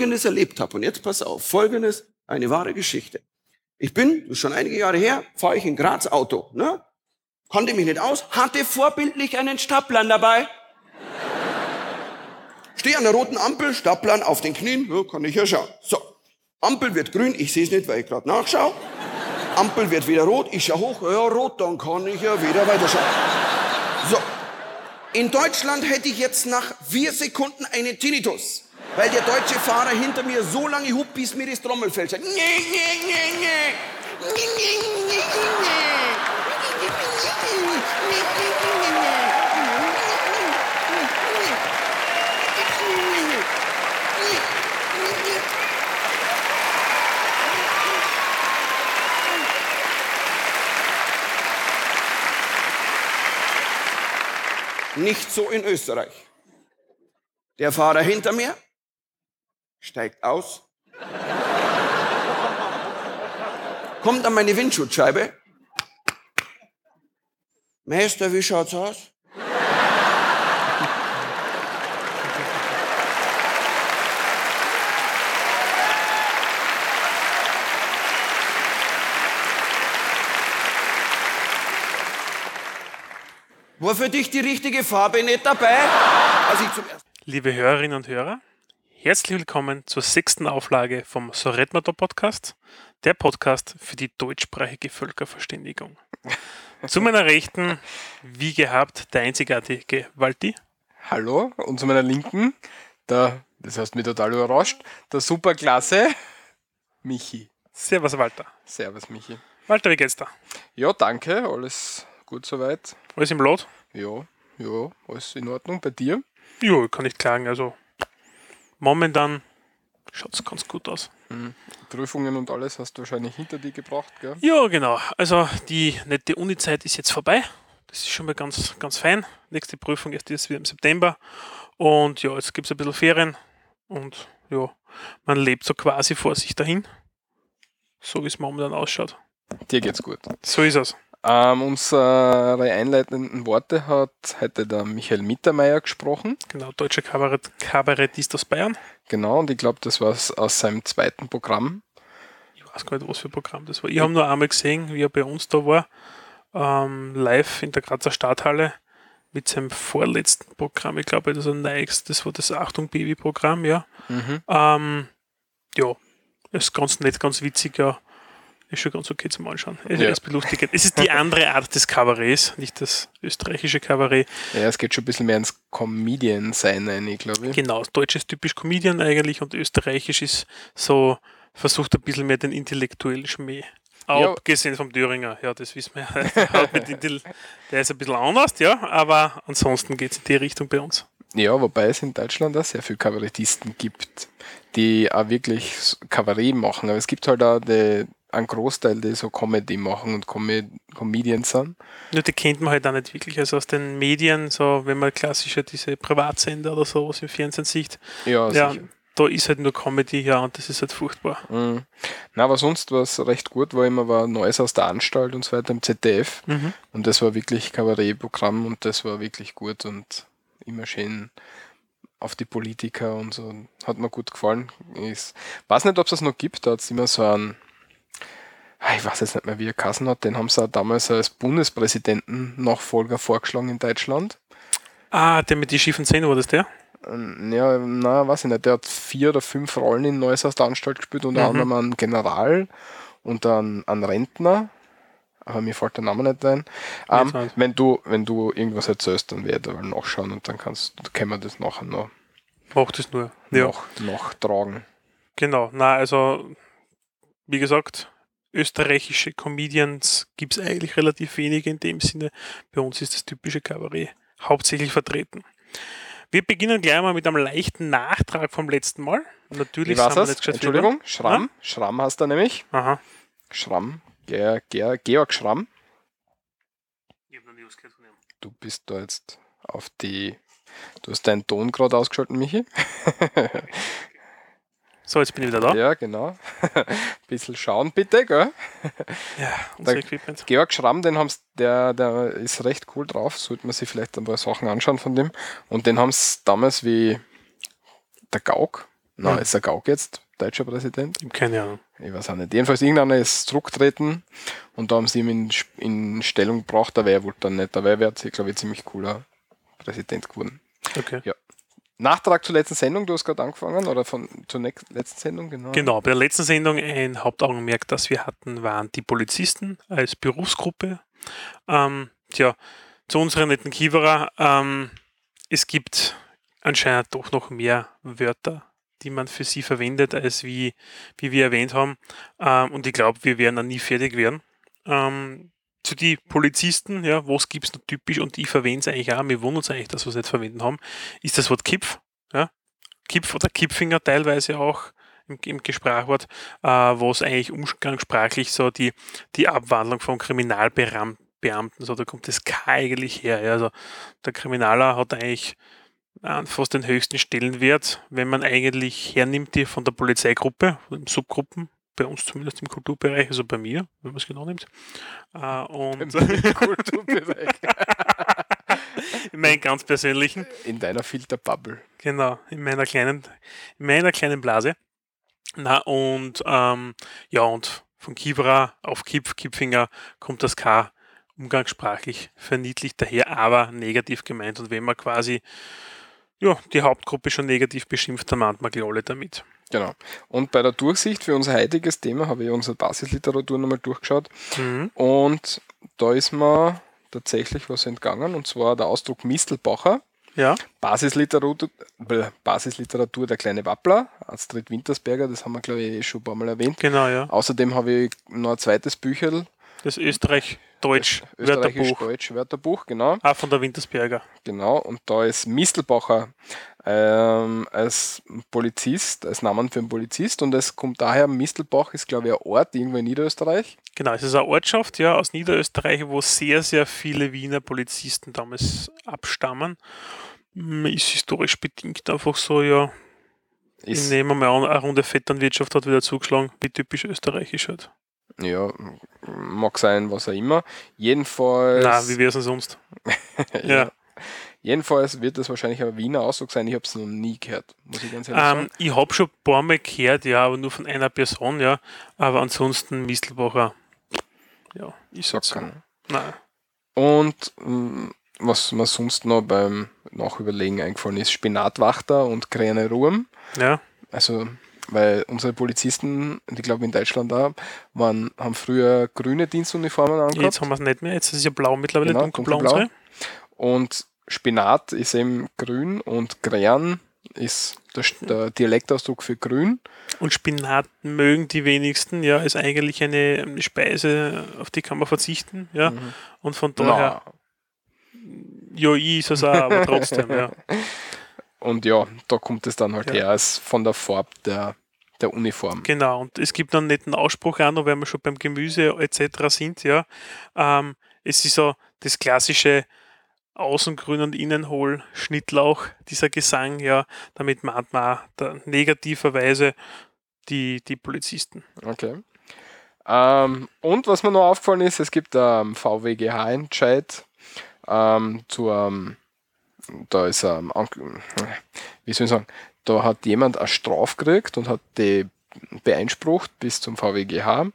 Folgendes erlebt habe. Und jetzt pass auf, Folgendes, eine wahre Geschichte. Ich bin, das ist schon einige Jahre her, fahre ich in Graz Auto, ne? Konnte mich nicht aus, hatte vorbildlich einen Staplan dabei. Stehe an der roten Ampel, Staplan auf den Knien, ja, kann ich ja schauen. So, Ampel wird grün, ich sehe es nicht, weil ich gerade nachschaue. Ampel wird wieder rot, ich schaue hoch, ja, rot, dann kann ich ja wieder weiterschauen. So, in Deutschland hätte ich jetzt nach vier Sekunden einen Tinnitus, weil der deutsche Fahrer hinter mir so lange hupt, bis mir das Trommelfell sagt. Nicht so in Österreich. Der Fahrer hinter mir steigt aus, kommt an meine Windschutzscheibe. Meister, wie schaut's aus? War für dich die richtige Farbe nicht dabei? Liebe Hörerinnen und Hörer, herzlich willkommen zur sechsten Auflage vom So red man da Podcast, der Podcast für die deutschsprachige Völkerverständigung. zu meiner Rechten, wie gehabt, der einzigartige Walti. Hallo, und zu meiner Linken, der, das heißt mich total überrascht, der superklasse Michi. Servus Walter. Servus Michi. Walter, wie geht's da? Ja, danke, alles gut soweit. Alles im Lot? Ja, ja, alles in Ordnung. Bei dir? Ja, ich kann nicht klagen. Also momentan schaut es ganz gut aus. Mhm. Prüfungen und alles hast du wahrscheinlich hinter dir gebracht, gell? Ja, genau. Also die nette Uni-Zeit ist jetzt vorbei. Das ist schon mal ganz, ganz fein. Nächste Prüfung ist jetzt wieder im September. Und ja, jetzt gibt es ein bisschen Ferien. Und ja, man lebt so quasi vor sich dahin. So wie es momentan ausschaut. Dir geht's gut. So ist es. Ähm, unsere einleitenden Worte hat heute der Michael Mittermeier gesprochen. Genau, deutscher Kabarett, Kabarettist aus Bayern. Genau, und ich glaube, das war aus seinem zweiten Programm. Ich weiß gar nicht, was für ein Programm das war. Ich habe nur einmal gesehen, wie er bei uns da war, ähm, live in der Grazer Stadthalle mit seinem vorletzten Programm. Ich glaube, das war Nikes, das war das Achtung Baby-Programm, ja. Mhm. Ähm, ja, ist ganz nett, ganz witzig, ja. Ist schon ganz okay zum Anschauen. Es Ja. ist belustigend. Es ist die andere Art des Kabarets, nicht das österreichische Kabarett. Ja, es geht schon ein bisschen mehr ins Comedian-Sein rein, glaube ich. Genau, Deutsch ist typisch Comedian eigentlich und Österreichisch ist so, versucht ein bisschen mehr den intellektuellen Schmäh. Ja. Abgesehen vom Thüringer, ja, das wissen wir. ja. Der ist ein bisschen anders, ja, aber ansonsten geht es in die Richtung bei uns. Ja, wobei es in Deutschland auch sehr viele Kabarettisten gibt, die auch wirklich Kabarett machen. Aber es gibt halt auch die, einen Großteil, die so Comedy machen und Com Comedians sind. Nur die kennt man halt auch nicht wirklich. Also aus den Medien, so wenn man klassischer diese Privatsender oder sowas im Fernsehen sieht, Ja, ja, sicher. da ist halt nur Comedy, ja, und das ist halt furchtbar. Mhm. Na, aber sonst war es recht gut, war immer war Neues aus der Anstalt und so weiter im ZDF. Mhm. Und das war wirklich Kabarettprogramm und das war wirklich gut und immer schön auf die Politiker und so. Hat mir gut gefallen. Ich weiß nicht, ob es das noch gibt. Da hat es immer so einen, Ah, ich weiß jetzt nicht mehr, wie er Kassen hat, den haben sie damals als Bundespräsidenten-Nachfolger vorgeschlagen in Deutschland. Ah, der mit die schiefen Zähnen war das der? Ähm, Ja, na, weiß ich nicht. Der hat vier oder fünf Rollen in Neues aus der Anstalt gespielt, unter Mhm. anderem einen General und einen, einen Rentner. Aber mir fällt der Name nicht ein. Ähm, weiß. wenn, du, wenn du irgendwas erzählst, dann werde ich da nachschauen und dann kannst, können wir das nachher noch, Macht es nur. Ja. noch nachtragen. Genau, na, also, wie gesagt, österreichische Comedians gibt es eigentlich relativ wenige in dem Sinne. Bei uns ist das typische Kabarett hauptsächlich vertreten. Wir beginnen gleich mal mit einem leichten Nachtrag vom letzten Mal. Und natürlich Wie war's wir das? Entschuldigung, Schramm. Schramm hast du nämlich. Aha. Schramm. Ger, Ger, Georg Schramm. Ich hab noch nie was gehört von ihm. Du bist da jetzt auf die. Du hast deinen Ton gerade ausgeschaltet, Michi. So, jetzt bin ich wieder da. Ja, Ja, genau. Bisschen schauen bitte, gell? unser Da- Equipment. Georg Schramm, den haben's, der, der ist recht cool drauf, sollte man sich vielleicht ein paar Sachen anschauen von dem. Und den haben sie damals wie der Gauk Na, Hm. ist der Gauck jetzt deutscher Präsident? Keine Ahnung. Ich weiß auch nicht. Jedenfalls irgendeiner ist zurückgetreten und da haben sie ihn in, in Stellung gebracht, aber er wollte dann nicht. Dabei wäre er, glaube ich, ziemlich cooler Präsident geworden. Okay. Nachtrag zur letzten Sendung, du hast gerade angefangen, oder von zur letzten Sendung, genau. Genau, bei der letzten Sendung ein Hauptaugenmerk, das wir hatten, waren die Polizisten als Berufsgruppe. Ähm, tja, zu unserer netten Kiewerer, ähm, es gibt anscheinend doch noch mehr Wörter, die man für sie verwendet, als wie, wie wir erwähnt haben. Ähm, und ich glaube, wir werden dann nie fertig werden. Ähm, zu die Polizisten, ja, was gibt es noch typisch und ich verwende es eigentlich auch, wir wundern uns eigentlich, dass wir es nicht verwenden haben, ist das Wort Kipf. Ja? Kipf oder Kipfinger teilweise auch im, im Gesprachwort, äh, was eigentlich umgangssprachlich so die, die Abwandlung vom Kriminalbeamten, so da kommt das K eigentlich her. Ja? Also der Kriminaler hat eigentlich fast den höchsten Stellenwert, wenn man eigentlich hernimmt die von der Polizeigruppe, von den Subgruppen, bei uns zumindest im Kulturbereich, also bei mir, wenn man es genau nimmt. Äh, und Kulturbereich. in meinen ganz persönlichen. In deiner Filterbubble. Genau, in meiner kleinen, in meiner kleinen Blase. Na, und ähm, ja, und von Kibra auf Kipf, Kipfinger kommt das K umgangssprachlich verniedlicht daher, aber negativ gemeint. Und wenn man quasi ja, die Hauptgruppe schon negativ beschimpft, dann meint man gleich alle damit. Genau. Und bei der Durchsicht für unser heutiges Thema habe ich unsere Basisliteratur nochmal durchgeschaut. Mhm. Und da ist mir tatsächlich was entgangen, und zwar der Ausdruck Mistelbacher. Ja, Basisliteratur, Basisliteratur der kleine Wappler, Astrid Wintersberger, das haben wir, glaube ich, eh schon ein paar Mal erwähnt. genau, ja. Außerdem habe ich noch ein zweites Bücherl, Das Österreich-Deutsch Wörterbuch. Österreichisch-Deutsch Wörterbuch, genau. Auch von der Wintersberger. Genau, und da ist Mistelbacher ähm, als Polizist, als Namen für einen Polizist und es kommt daher, Mistelbach ist glaube ich ein Ort irgendwo in Niederösterreich. Genau, es ist eine Ortschaft ja, aus Niederösterreich, wo sehr, sehr viele Wiener Polizisten damals abstammen. Mm, Ist historisch bedingt einfach so, ja. Ich Ist, nehme mal an, eine Runde Vetternwirtschaft hat wieder zugeschlagen, wie typisch österreichisch halt. Ja, mag sein, was auch immer. Jedenfalls, Na, wie wäre es denn sonst? ja. jedenfalls wird das wahrscheinlich ein Wiener Ausdruck sein. Ich habe es noch nie gehört, muss ich ganz ehrlich Ähm, sagen. ich habe schon ein paar Mal gehört, ja, aber nur von einer Person, ja. Aber ansonsten Mistelbacher, ja, ich sag's so. Nein. Und mh, was mir sonst noch beim Nachüberlegen eingefallen ist, Spinatwachter und Kräne Ruhm. Ja, Also, weil unsere Polizisten, ich glaube in Deutschland auch, waren, haben früher grüne Dienstuniformen angehabt. jetzt haben wir es nicht mehr. Jetzt ist es ja blau mittlerweile, Genau, dunkelblau, dunkelblau. Und Spinat ist eben grün und Krähen ist der, der Dialektausdruck für grün. Und Spinat mögen die wenigsten, ja, ist eigentlich eine, eine Speise, auf die kann man verzichten, ja. Mhm. Und von daher, ja, ich ist es auch, aber trotzdem, ja. Und ja, da kommt es dann halt Ja. her, als von der Farbe der, der Uniform. Genau, und es gibt einen netten Ausspruch auch noch, wenn wir schon beim Gemüse etc. sind, ja. Ähm, es ist so das klassische Außengrün und Innenhohl, Schnittlauch, dieser Gesang, ja, damit meint man negativerweise die, die Polizisten. Okay. Ähm, und was mir noch aufgefallen ist, es gibt einen VWGH-Entscheid ähm, zu einem, da ist ähm, wie soll ich sagen, da hat jemand eine Strafe gekriegt und hat die beeinsprucht bis zum VWGH.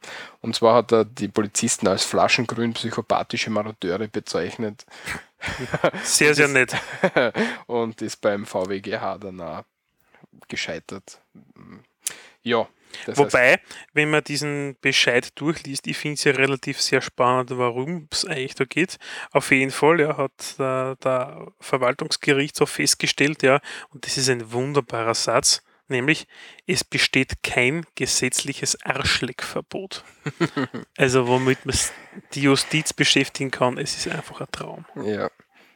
Und zwar hat er die Polizisten als flaschengrün psychopathische Marodeure bezeichnet Sehr, sehr nett. und ist beim VWGH dann auch gescheitert. Ja. Das Wobei, wenn man diesen Bescheid durchliest, ich finde es ja relativ sehr spannend, warum es eigentlich da geht. Auf jeden Fall, ja, hat der, der Verwaltungsgerichtshof festgestellt, ja, und das ist ein wunderbarer Satz, nämlich es besteht kein gesetzliches Arschleckverbot. also womit man die Justiz beschäftigen kann, es ist einfach ein Traum. Ja.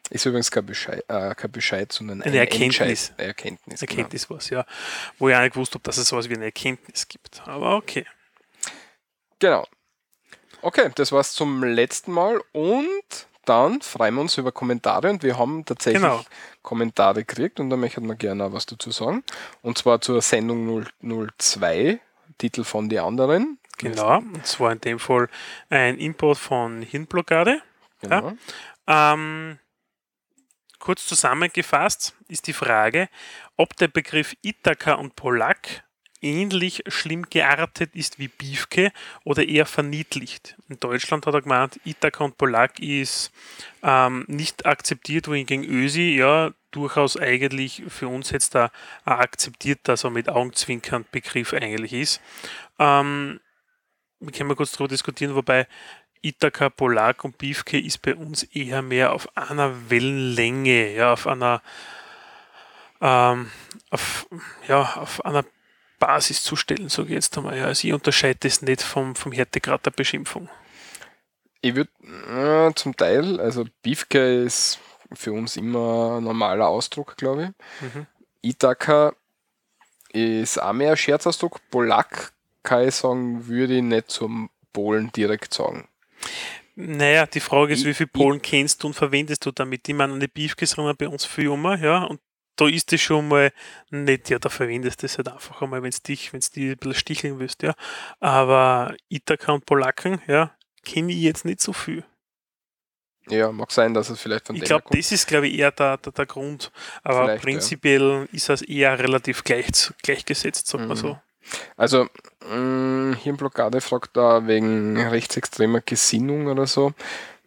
Ist übrigens kein Bescheid, äh, kein Bescheid sondern Eine ein Erkenntnis. Eine Erkenntnis. genau. Erkenntnis was, ja. Wo ich auch nicht gewusst habe, dass es sowas wie eine Erkenntnis gibt. Aber okay. Genau. Okay, das war's zum letzten Mal und dann freuen wir uns über Kommentare und wir haben tatsächlich Genau. Kommentare gekriegt und da möchten wir gerne auch was dazu sagen. Und zwar zur Sendung 002, Titel von die anderen. Genau, und zwar in dem Fall ein Import von Hirnblockade. Genau. Ähm, kurz zusammengefasst ist die Frage, ob der Begriff Ithaka und Polak ähnlich schlimm geartet ist wie Biefke oder eher verniedlicht. In Deutschland hat er gemeint, Ithaka und Polak ist ähm, nicht akzeptiert, wohingegen Ösi ja durchaus eigentlich für uns jetzt da ein akzeptierter, so mit Augenzwinkern Begriff eigentlich ist. Ähm, wir können mal kurz darüber diskutieren, wobei Ithaka, Polak und Biefke ist bei uns eher mehr auf einer Wellenlänge, ja, auf einer ähm, auf, ja, auf einer Basis zu stellen, sage ich jetzt einmal. Ja. Also ich unterscheide das nicht vom, vom Härtegrad der Beschimpfung. Ich würde äh, zum Teil, also Beefke ist für uns immer ein normaler Ausdruck, glaube ich. Mhm. Ithaka ist auch mehr ein Scherzausdruck. Polak kann ich sagen, würde ich nicht zum Polen direkt sagen. Naja, die Frage ist, ich, wie viel Polen ich, kennst du und verwendest du damit? Ich meine, eine Beefkes wir bei uns viel immer, ja, und da ist es schon mal nicht, ja, da verwendest du es halt einfach einmal, wenn es dich, wenn es die ein bisschen sticheln willst, ja. Aber Ithaka und Polaken, ja, kenne ich jetzt nicht so viel. Ja, mag sein, dass es vielleicht von Ich glaube, das ist, glaube ich, eher der, der, der Grund. Aber vielleicht, prinzipiell ja. ist es eher relativ gleich, gleichgesetzt, sagt mhm. man so. Also, mh, mm, hier in Blockade fragt da wegen rechtsextremer Gesinnung oder so.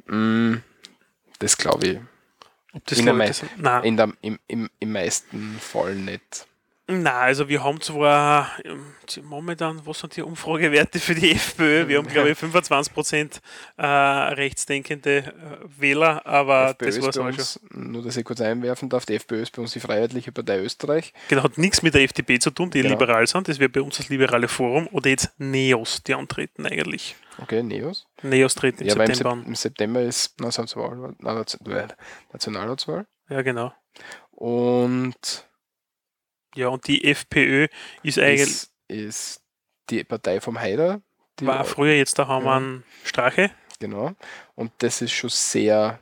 Mm, das glaube ich ob das in, der, das, in der, im, im, im meisten Fall nicht. Na, also wir haben zwar ähm, momentan, was sind die Umfragewerte für die FPÖ? Wir haben, glaube ich, 25% äh, rechtsdenkende äh, Wähler, aber FPÖ das war es auch schon. Nur, dass ich kurz einwerfen darf, die FPÖ ist bei uns die Freiheitliche Partei Österreich. Genau, hat nichts mit der FDP zu tun, die genau. liberal sind. Das wäre bei uns das liberale Forum oder jetzt NEOS, die antreten eigentlich. Okay, Neos. Neos treten im ja, September an. Im September ist Nationalratswahl. Ja, genau. Und ja, und die FPÖ ist eigentlich. Ist, ist die Partei vom Haider. war früher, jetzt da haben wir einen Strache. Genau. Und das ist schon sehr.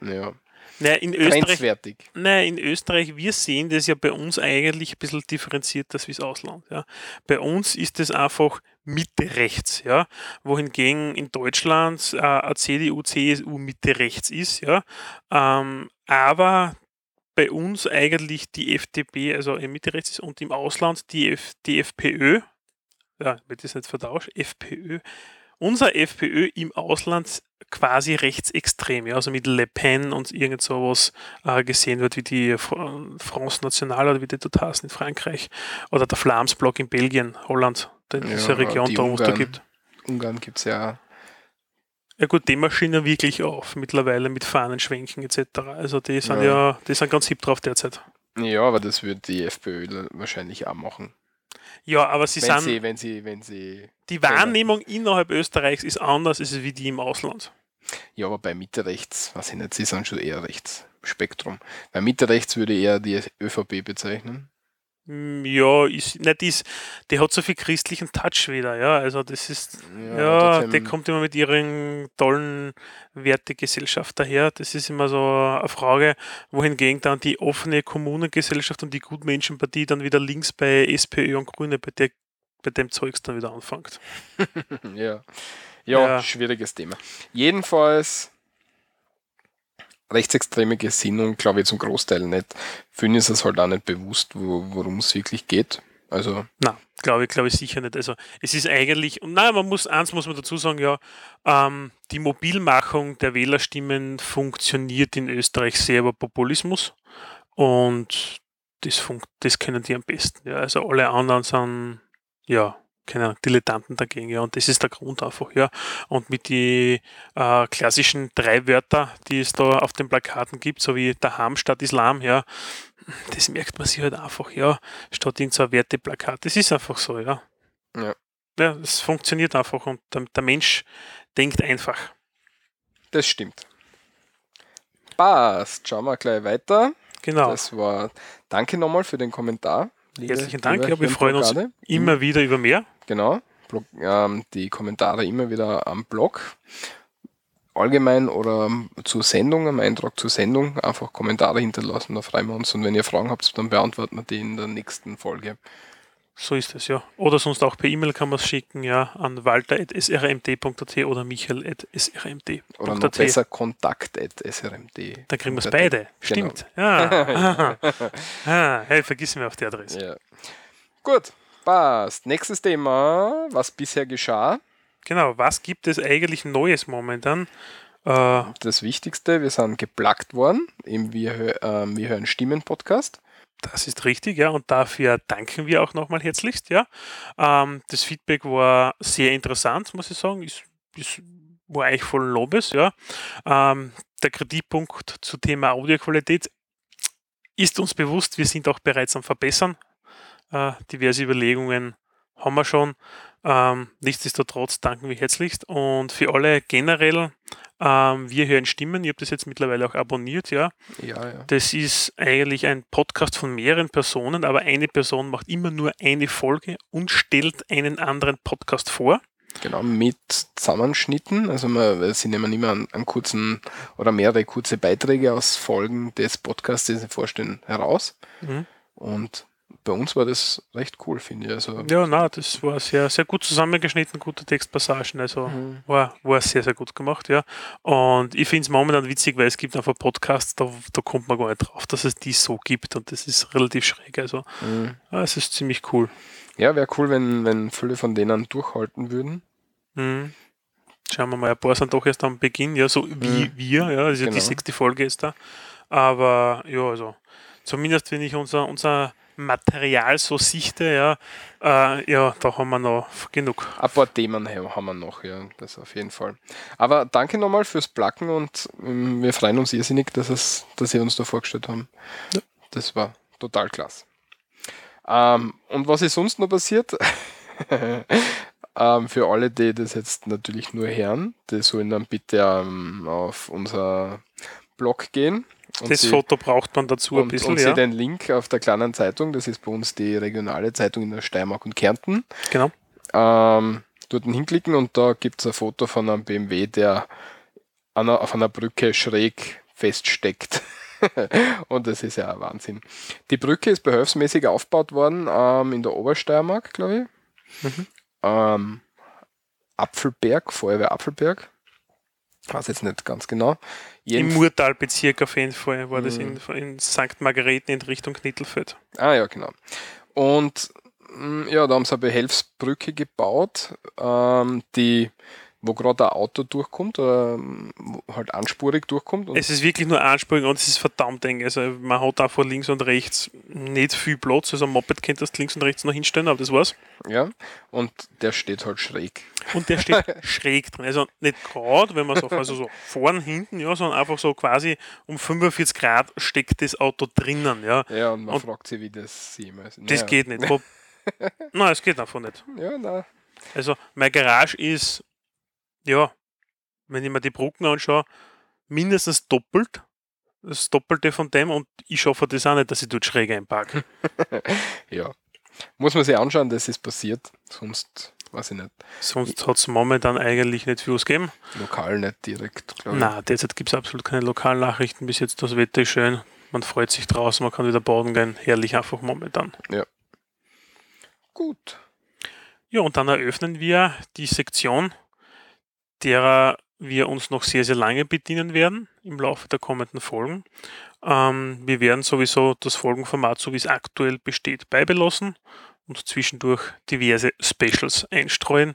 Ja, naja, in Österreich, naja, in Österreich, wir sehen das ja bei uns eigentlich ein bisschen differenzierter als wie das Ausland. Ja. Bei uns ist es einfach Mitte rechts, ja, wohingegen in Deutschland äh, CDU, CSU Mitte rechts ist, ja. Ähm, aber bei uns eigentlich die FDP, also Mitte rechts ist und im Ausland die, F, die FPÖ, ja, wird das nicht vertauscht, FPÖ, unser FPÖ im Ausland quasi rechtsextrem, ja, also mit Le Pen und irgend sowas äh, gesehen wird, wie die France National oder wie die heißen in Frankreich oder der Flamsblock in Belgien, Holland, in ja, dieser Region, da wo es da gibt. Ungarn gibt es ja ja gut, die marschieren wirklich auf, mittlerweile mit Fahnenschwenken etc. Also die sind ja, ja die sind ganz hip drauf derzeit. Ja, aber das wird die FPÖ wahrscheinlich auch machen. Ja, aber sie wenn sind. Sie, wenn sie, wenn sie. Die Wahrnehmung innerhalb Österreichs ist anders als wie die im Ausland. Ja, aber bei Mitte rechts, weiß ich nicht, sie sind schon eher rechts Spektrum. Bei Mitte rechts würde ich eher die ÖVP bezeichnen. Hm, ja, ist, nicht ist, die hat so viel christlichen Touch wieder, ja. Also das ist, ja, ja die kommt immer mit ihren tollen Wertegesellschaft daher. Das ist immer so eine Frage, wohingegen dann die offene Kommunengesellschaft und die Gutmenschenpartie dann wieder links bei SPÖ und Grüne bei, der, bei dem Zeugs dann wieder anfängt. ja. ja. Ja, schwieriges Thema. Jedenfalls rechtsextreme Gesinnung, glaube ich, zum Großteil nicht. Vielen ist es halt auch nicht bewusst, wo, worum es wirklich geht. Also. Na, glaube ich, glaube ich sicher nicht. Also es ist eigentlich, und nein, man muss, eins muss man dazu sagen, ja, ähm, die Mobilmachung der Wählerstimmen funktioniert in Österreich sehr über Populismus und das, funkt, das können die am besten. Ja. Also alle anderen sind ja keine Ahnung, Dilettanten dagegen, ja. Und das ist der Grund einfach, ja. Und mit die äh, klassischen drei Wörter, die es da auf den Plakaten gibt, so wie daheim statt Islam, ja, das merkt man sich halt einfach, ja, statt irgend so ein Werteplakat. Das ist einfach so, ja. Ja. Ja, es funktioniert einfach und der, der Mensch denkt einfach. Das stimmt. Passt. Schauen wir gleich weiter. Genau. Das war, danke nochmal für den Kommentar. Herzlichen Dank, ja, wir freuen uns immer wieder über mehr. Genau, Blog, ähm, die Kommentare immer wieder am Blog. Allgemein oder zur Sendung, am Eintrag zur Sendung, einfach Kommentare hinterlassen, da freuen wir uns. Und wenn ihr Fragen habt, dann beantworten wir die in der nächsten Folge. So ist es, ja. Oder sonst auch per E-Mail kann man es schicken, ja, an walter.srmt.at oder michael.srmt.at. Oder noch besser kontakt.srmt. Dann kriegen wir es beide. Genau. Stimmt. Ja. ah, hey, vergissen wir auch die Adresse. Ja. Gut, passt. Nächstes Thema, was bisher geschah. Genau, was gibt es eigentlich Neues momentan? Äh, Das Wichtigste, wir sind geplagt worden im Wir, ähm, wir hören Stimmen Podcast. Das ist richtig, ja, und dafür danken wir auch nochmal herzlichst, ja. Ähm, das Feedback war sehr interessant, muss ich sagen, ist, ist, war eigentlich voll Lobes, ja. Ähm, der Kritikpunkt zu Thema Audioqualität ist uns bewusst, wir sind auch bereits am Verbessern. Äh, diverse Überlegungen haben wir schon. Ähm, nichtsdestotrotz danken wir herzlichst und für alle generell, ähm, wir hören Stimmen, ich habe das jetzt mittlerweile auch abonniert, ja. Ja, ja. Das ist eigentlich ein Podcast von mehreren Personen, aber eine Person macht immer nur eine Folge und stellt einen anderen Podcast vor. Genau, mit Zusammenschnitten. Also wir, sie nehmen immer einen, einen kurzen oder mehrere kurze Beiträge aus Folgen des Podcasts, die sie vorstellen, heraus. Mhm. Und bei uns war das recht cool, finde ich. Also, Ja, na, das war sehr, sehr gut zusammengeschnitten, gute Textpassagen, also Mhm. war, war sehr, sehr gut gemacht, ja. Und ich finde es momentan witzig, weil es gibt einfach Podcasts, da, da kommt man gar nicht drauf, dass es die so gibt und das ist relativ schräg, also mhm. ja, es ist ziemlich cool. ja wäre cool, wenn, wenn viele von denen durchhalten würden. Mhm. Schauen wir mal, ein paar sind doch erst am Beginn, ja, so wie Mhm. wir, ja, also Genau. die sechste Folge ist da. Aber ja, also zumindest wenn ich unser, unser Material so sichte, ja, äh, ja, da haben wir noch genug. Ein paar Themen he- haben wir noch, ja, das auf jeden Fall. Aber danke nochmal fürs Placken und ähm, wir freuen uns irrsinnig, dass, es, dass Sie uns da vorgestellt haben. Ja. Das war total klasse. Ähm, und was ist sonst noch passiert? ähm, für alle, die das jetzt natürlich nur hören, die sollen dann bitte ähm, auf unser Blog gehen. Und das sie- Foto braucht man dazu ein und, bisschen, und Sie ja. den Link auf der kleinen Zeitung, das ist bei uns die regionale Zeitung in der Steiermark und Kärnten, Genau. ähm, dort hinklicken und da gibt es ein Foto von einem BMW, der an einer, auf einer Brücke schräg feststeckt. und das ist ja ein Wahnsinn. Die Brücke ist behelfsmäßig aufgebaut worden ähm, in der Obersteiermark, glaube ich. Mhm. Ähm, Apfelberg, Feuerwehr Apfelberg. Weiß jetzt nicht ganz genau. Im Jeden- Murtalbezirk auf jeden Fall war das in, in St. Margareten in Richtung Knittelfeld. Ah ja, genau. Und mh, ja, da haben sie eine Behelfsbrücke gebaut, ähm, die, wo gerade ein Auto durchkommt, ähm, wo halt anspurig durchkommt. Und, Es ist wirklich nur ansprechend und es ist verdammt eng. Also man hat da von links und rechts nicht viel Platz. Also ein Moped könnte das links und rechts noch hinstellen, aber das war's. ja, und der steht halt schräg. Und der steht schräg drin. Also nicht gerade, wenn man so, also so vorn, hinten, ja, sondern einfach so quasi um 45 Grad steckt das Auto drinnen, ja. Ja, und man Und- fragt sich, wie das jemals. Das Naja. geht nicht. Nein, es geht einfach nicht. Ja, na, Also meine Garage ist, ja, wenn ich mir die Brücken anschaue, mindestens doppelt. Das Doppelte von dem und ich schaffe das auch nicht, dass ich dort schräg einparke. ja. Muss man sich anschauen, dass es passiert. Sonst weiß ich nicht. Sonst hat es momentan eigentlich nicht viel ausgegeben. Lokal nicht direkt, glaube ich. Na, derzeit gibt es absolut keine Lokalnachrichten. Bis jetzt das Wetter ist schön. Man freut sich draußen, man kann wieder baden gehen. Herrlich einfach momentan. Gut. Ja, und dann eröffnen wir die Sektion, derer wir uns noch sehr, sehr lange bedienen werden im Laufe der kommenden Folgen. Ähm, wir werden sowieso das Folgenformat, so wie es aktuell besteht, beibelassen und zwischendurch diverse Specials einstreuen.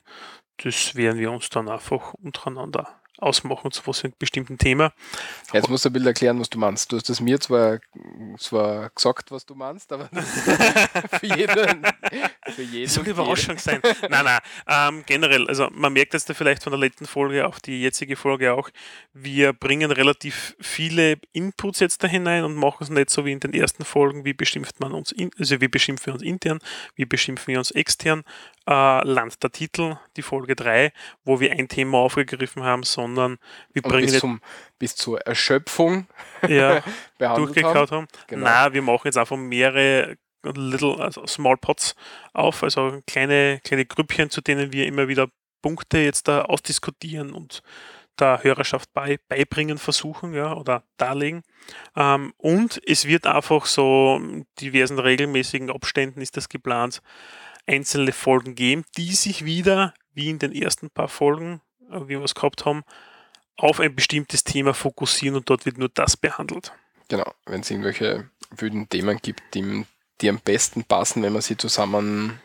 Das werden wir uns dann einfach untereinander ausmachen, zu was für einem bestimmten Thema. Jetzt musst du ein bisschen erklären, was du meinst. Du hast es mir zwar, zwar gesagt, was du meinst, aber das für jeden. Für jeden Das soll jede- Überraschung sein. nein, nein. Ähm, generell, also man merkt jetzt da vielleicht von der letzten Folge auf die jetzige Folge auch, wir bringen relativ viele Inputs jetzt da hinein und machen es nicht so wie in den ersten Folgen, wie beschimpft man uns, in, also wie beschimpfen wir uns intern, wie beschimpfen wir uns extern. Äh, Land der Titel, die Folge 3, wo wir ein Thema aufgegriffen haben, sondern wir bringen bis, zum, bis zur Erschöpfung ja, behandelt haben. durchgekaut haben. Genau. Na, wir machen jetzt einfach mehrere Little, also Small Pots auf, also kleine, kleine Grüppchen, zu denen wir immer wieder Punkte jetzt da ausdiskutieren und der Hörerschaft bei, beibringen versuchen ja, oder darlegen. Ähm, und es wird einfach so diversen regelmäßigen Abständen ist das geplant, einzelne Folgen geben, die sich wieder, wie in den ersten paar Folgen, äh, wie wir es gehabt haben, auf ein bestimmtes Thema fokussieren und dort wird nur das behandelt. Genau, wenn es irgendwelche wüden Themen gibt, die, die am besten passen, wenn man sie zusammen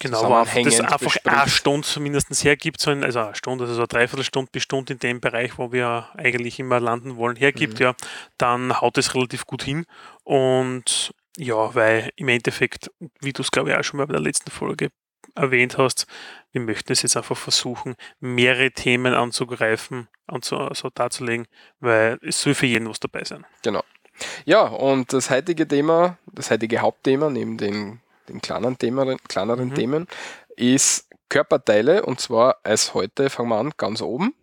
Genau, einfach das einfach bespricht. eine Stunde zumindest hergibt, so ein, also eine Stunde, also eine Dreiviertelstunde bis Stunde in dem Bereich, wo wir eigentlich immer landen wollen, hergibt, mhm. ja, dann haut es relativ gut hin. Und ja, weil im Endeffekt, wie du es glaube ich auch schon mal bei der letzten Folge erwähnt hast, wir möchten es jetzt einfach versuchen, mehrere Themen anzugreifen, anzu, also darzulegen, weil es soll für jeden was dabei sein. Genau. Ja, und das heutige Thema, das heutige Hauptthema, neben den, den kleinen Themen, kleineren mhm. Themen, ist Körperteile. Und zwar als heute, fangen wir an, ganz oben.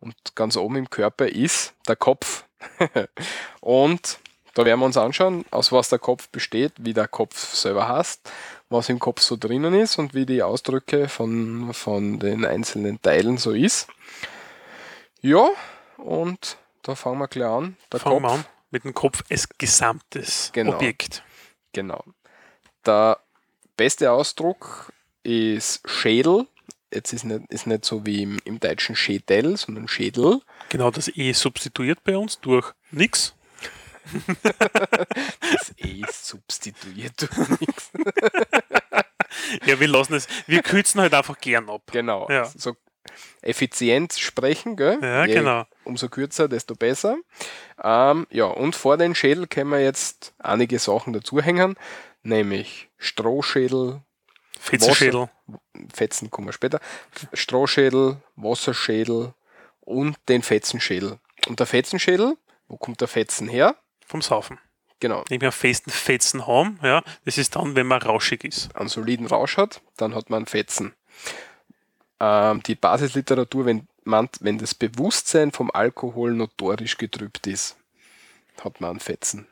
Und ganz oben im Körper ist der Kopf. und da werden wir uns anschauen, aus was der Kopf besteht, wie der Kopf selber heißt, was im Kopf so drinnen ist und wie die Ausdrücke von, von den einzelnen Teilen so ist. Ja, und da fangen wir gleich an. Der fangen Kopf, wir an mit dem Kopf als gesamtes genau, Objekt. Genau. Der beste Ausdruck ist Schädel. Jetzt ist nicht, ist nicht so wie im, im deutschen Schädel, sondern Schädel. Genau, das E substituiert bei uns durch nix. Das E substituiert durch nichts. ja, wir lassen es, wir kürzen halt einfach gern ab. Genau. Ja. So effizient sprechen, gell? Ja, Je, genau. Umso kürzer, desto besser. Ähm, ja, und vor den Schädel können wir jetzt einige Sachen dazuhängen, nämlich Strohschädel, Fetzenschädel. Fetzen kommen wir später. Strohschädel, Wasserschädel und den Fetzenschädel. Und der Fetzenschädel, wo kommt der Fetzen her? Vom Saufen. Genau. Wenn wir einen festen Fetzen haben, ja, das ist dann, wenn man rauschig ist. Einen soliden Rausch hat, dann hat man einen Fetzen. Ähm, die Basisliteratur, wenn, man, wenn das Bewusstsein vom Alkohol notorisch getrübt ist, hat man einen Fetzen.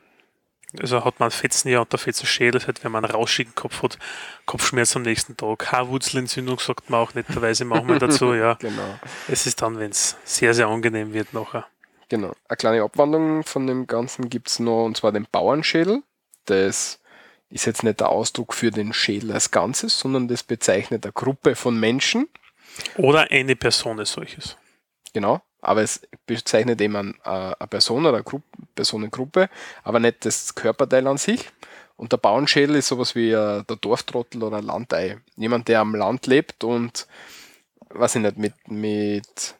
Also hat man Fetzen ja und der Fetzenschädel, halt, wenn man einen rauschigen Kopf hat, Kopfschmerz am nächsten Tag. Haarwurzelentzündung sagt man auch netterweise manchmal dazu, ja. genau. Es ist dann, wenn es sehr, sehr angenehm wird nachher. Genau. Eine kleine Abwandlung von dem Ganzen gibt es noch, und zwar den Bauernschädel. Das ist jetzt nicht der Ausdruck für den Schädel als Ganzes, sondern das bezeichnet eine Gruppe von Menschen. Oder eine Person als solches. Genau, aber es bezeichnet eben eine, eine Person oder eine Gruppe, Personengruppe, aber nicht das Körperteil an sich. Und der Bauernschädel ist sowas wie der Dorftrottel oder ein Landei. Jemand, der am Land lebt und, weiß ich nicht, mit, mit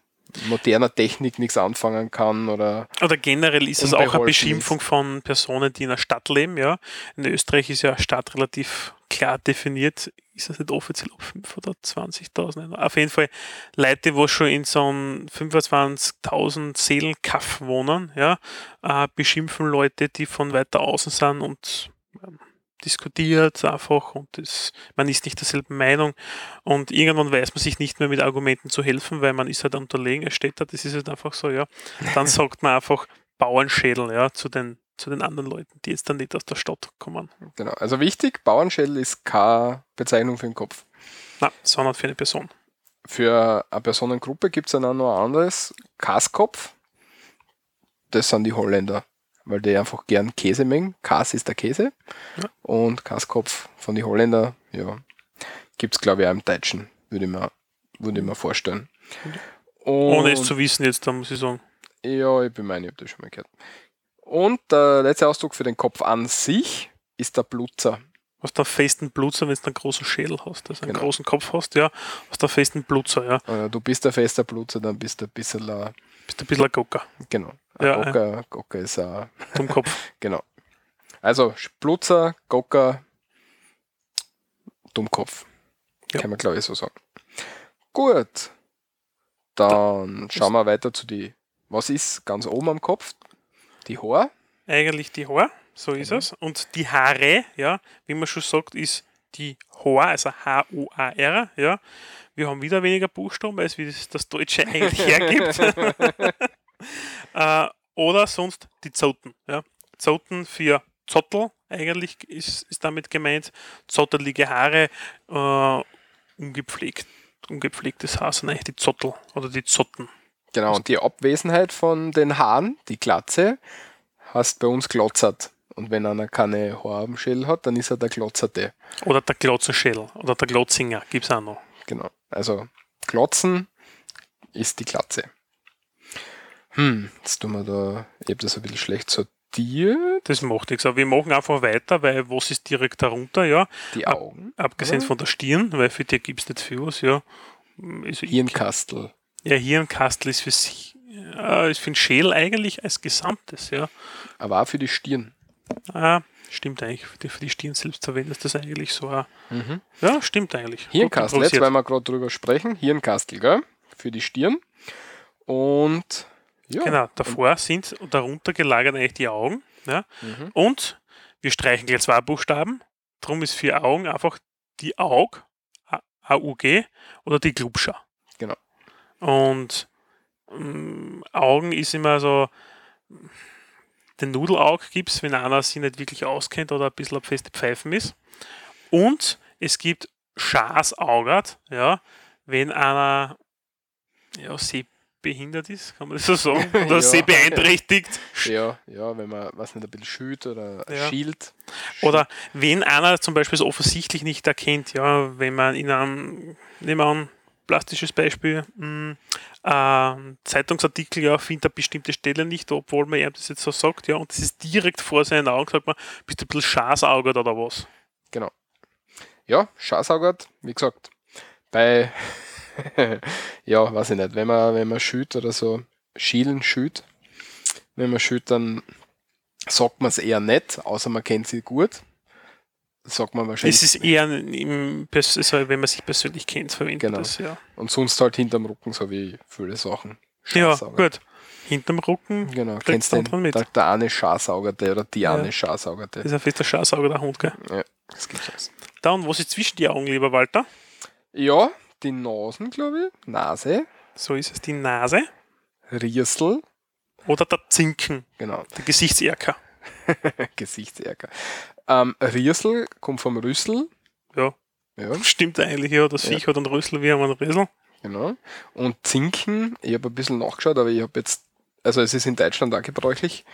moderner Technik nichts anfangen kann oder. Oder generell ist es auch eine Beschimpfung ist. von Personen, die in einer Stadt leben, ja. In Österreich ist ja Stadt relativ klar definiert. Ist das nicht offiziell ab 5 oder 20.000? Auf jeden Fall Leute, wo schon in so einem 25.000 Seelenkaff wohnen, ja, äh, beschimpfen Leute, die von weiter außen sind und ähm, diskutiert einfach und das, man ist nicht derselben Meinung und irgendwann weiß man sich nicht mehr mit Argumenten zu helfen, weil man ist halt unterlegen, es steht da, das ist halt einfach so, ja. Dann sagt man einfach Bauernschädel, ja, zu den, zu den anderen Leuten, die jetzt dann nicht aus der Stadt kommen. Genau, also wichtig, Bauernschädel ist keine Bezeichnung für den Kopf. Nein, sondern für eine Person. Für eine Personengruppe gibt es dann auch noch ein anderes, Kaskopf. Das sind die Holländer weil die einfach gern Käse mengen. Kas ist der Käse. Ja. Und Kaskopf von den Holländer, ja, gibt es glaube ich auch im Deutschen, würde ich mir, würde ich mir vorstellen. Und, Ohne es zu wissen jetzt, da muss ich sagen. Ja, ich bin meine, ich habe das schon mal gehört. Und der letzte Ausdruck für den Kopf an sich ist der Blutzer. Aus der festen Blutzer, wenn du einen großen Schädel hast, also einen genau. großen Kopf hast, ja, aus der festen Blutzer, ja. Du bist der fester Blutzer, dann bist du ein bisschen, bist du ein bisschen ein Gocker. Genau. Ja, Gocker, Gocker ist ein. Dummkopf. genau. Also Splutzer, Gocker, Dummkopf. Ja. Kann man glaube ich so sagen. Gut. Dann da, schauen wir weiter zu die. Was ist ganz oben am Kopf? Die Haar? Eigentlich die Haar, so ist genau. es. Und die Haare, ja, wie man schon sagt, ist die Haar, also H-U-A-R, ja. Wir haben wieder weniger Buchstaben, als wie das, das Deutsche eigentlich hergibt. äh, oder sonst die Zoten. Ja. Zoten für Zottel eigentlich ist, ist damit gemeint. Zottelige Haare, äh, ungepflegt, ungepflegtes Haar sind eigentlich die Zottel oder die Zotten. Genau, und die Abwesenheit von den Haaren, die Glatze, heißt bei uns glotzert. Und wenn einer keine Haare am Schädel hat, dann ist er der Glotzerte. Oder der Glotzenschädel oder der Glotzinger gibt es auch noch. Genau. Also Glotzen ist die Glatze. Hm, jetzt tun wir da, ich habe das ein bisschen schlecht sortiert. Das macht nichts. Aber wir machen einfach weiter, weil was ist direkt darunter, ja. Die Ab- Augen. Abgesehen oder? von der Stirn, weil für die gibt es nicht viel was, ja. Also ich- Hirnkastel. Ja, Hirnkastel ist für sich, äh, ist für den Schädel eigentlich als Gesamtes, ja. Aber auch für die Stirn. Ah, stimmt eigentlich. Für die, für die Stirn selbst verwendet ist das eigentlich so. Auch. Mhm. Ja, stimmt eigentlich. Hirnkastel, jetzt weil wir gerade drüber sprechen. Hirnkastel, gell? Für die Stirn. Und ja. Genau, davor sind und darunter gelagert eigentlich die Augen. Ja. Mhm. Und wir streichen gleich zwei Buchstaben. Darum ist für Augen einfach die Aug, AUG, oder die Glubscher. Genau. Und ähm, Augen ist immer so, den Nudelaug gibt es, wenn einer sich nicht wirklich auskennt oder ein bisschen auf feste Pfeifen ist. Und es gibt Schasaugert, ja, wenn einer ja, sehbehindert ist, kann man das so sagen, oder Ja. sehbeeinträchtigt. Ja, ja, wenn man, was nicht, ein bisschen schüt oder Ja. schielt. Oder wenn einer zum Beispiel es offensichtlich nicht erkennt, ja, wenn man in einem, nehmen wir an, plastisches Beispiel, mh, äh, Zeitungsartikel, ja, findet eine bestimmte Stelle nicht, obwohl man ihm das jetzt so sagt, ja, und das ist direkt vor seinen Augen, sagt man, bist du ein bisschen schasaugert oder was? Genau. Ja, Schasaugert, wie gesagt, bei, ja, weiß ich nicht, wenn man, wenn man schüt oder so, schielen schüt, wenn man schüt, dann sagt man es eher nicht, außer man kennt sie gut. Sagt man wahrscheinlich. Es ist eher, im, also wenn man sich persönlich kennt, verwendet Genau. das, ja. und sonst halt hinterm Rücken, so wie viele Sachen. Ja, gut. Hinterm Rücken, Genau, kennst du den, mit. der, der eine Schasaugerte oder die Ja. eine Schasaugerte. ist ein fester Schasauger, der Hund, gell? Ja, das gibt's alles. Dann, was ist zwischen die Augen, lieber Walter? Ja, die Nasen, glaube ich. Nase, So ist es die Nase Riersel, oder der Zinken, genau, der Gesichtserker. Gesichtserker. Ähm, Riersel kommt vom Rüssel. Ja. Ja, Stimmt eigentlich, ja. Das Ja. Viech hat einen Rüssel, wir haben einen Rüssel. genau. Und Zinken, ich habe ein bisschen nachgeschaut, aber ich habe jetzt, also es ist in Deutschland auch gebräuchlich,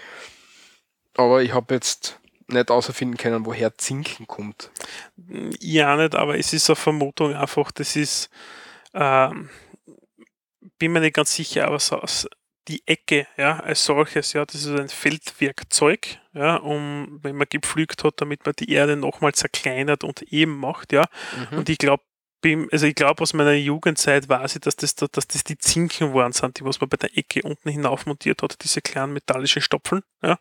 aber ich habe jetzt nicht außerfinden können, woher Zinken kommt. Ja, nicht, aber es ist eine Vermutung einfach, das ist, ähm, bin mir nicht ganz sicher, aber so aus die Ecke, ja, als solches, ja, das ist ein Feldwerkzeug, ja, um, wenn man gepflügt hat, damit man die Erde nochmal zerkleinert und eben macht, ja. Mhm. Und ich glaube, also ich glaube aus meiner Jugendzeit weiß ich, dass das, da- dass das die Zinken waren sind, die was man bei der Ecke unten hinauf montiert hat, diese kleinen metallischen Stopfeln, ja.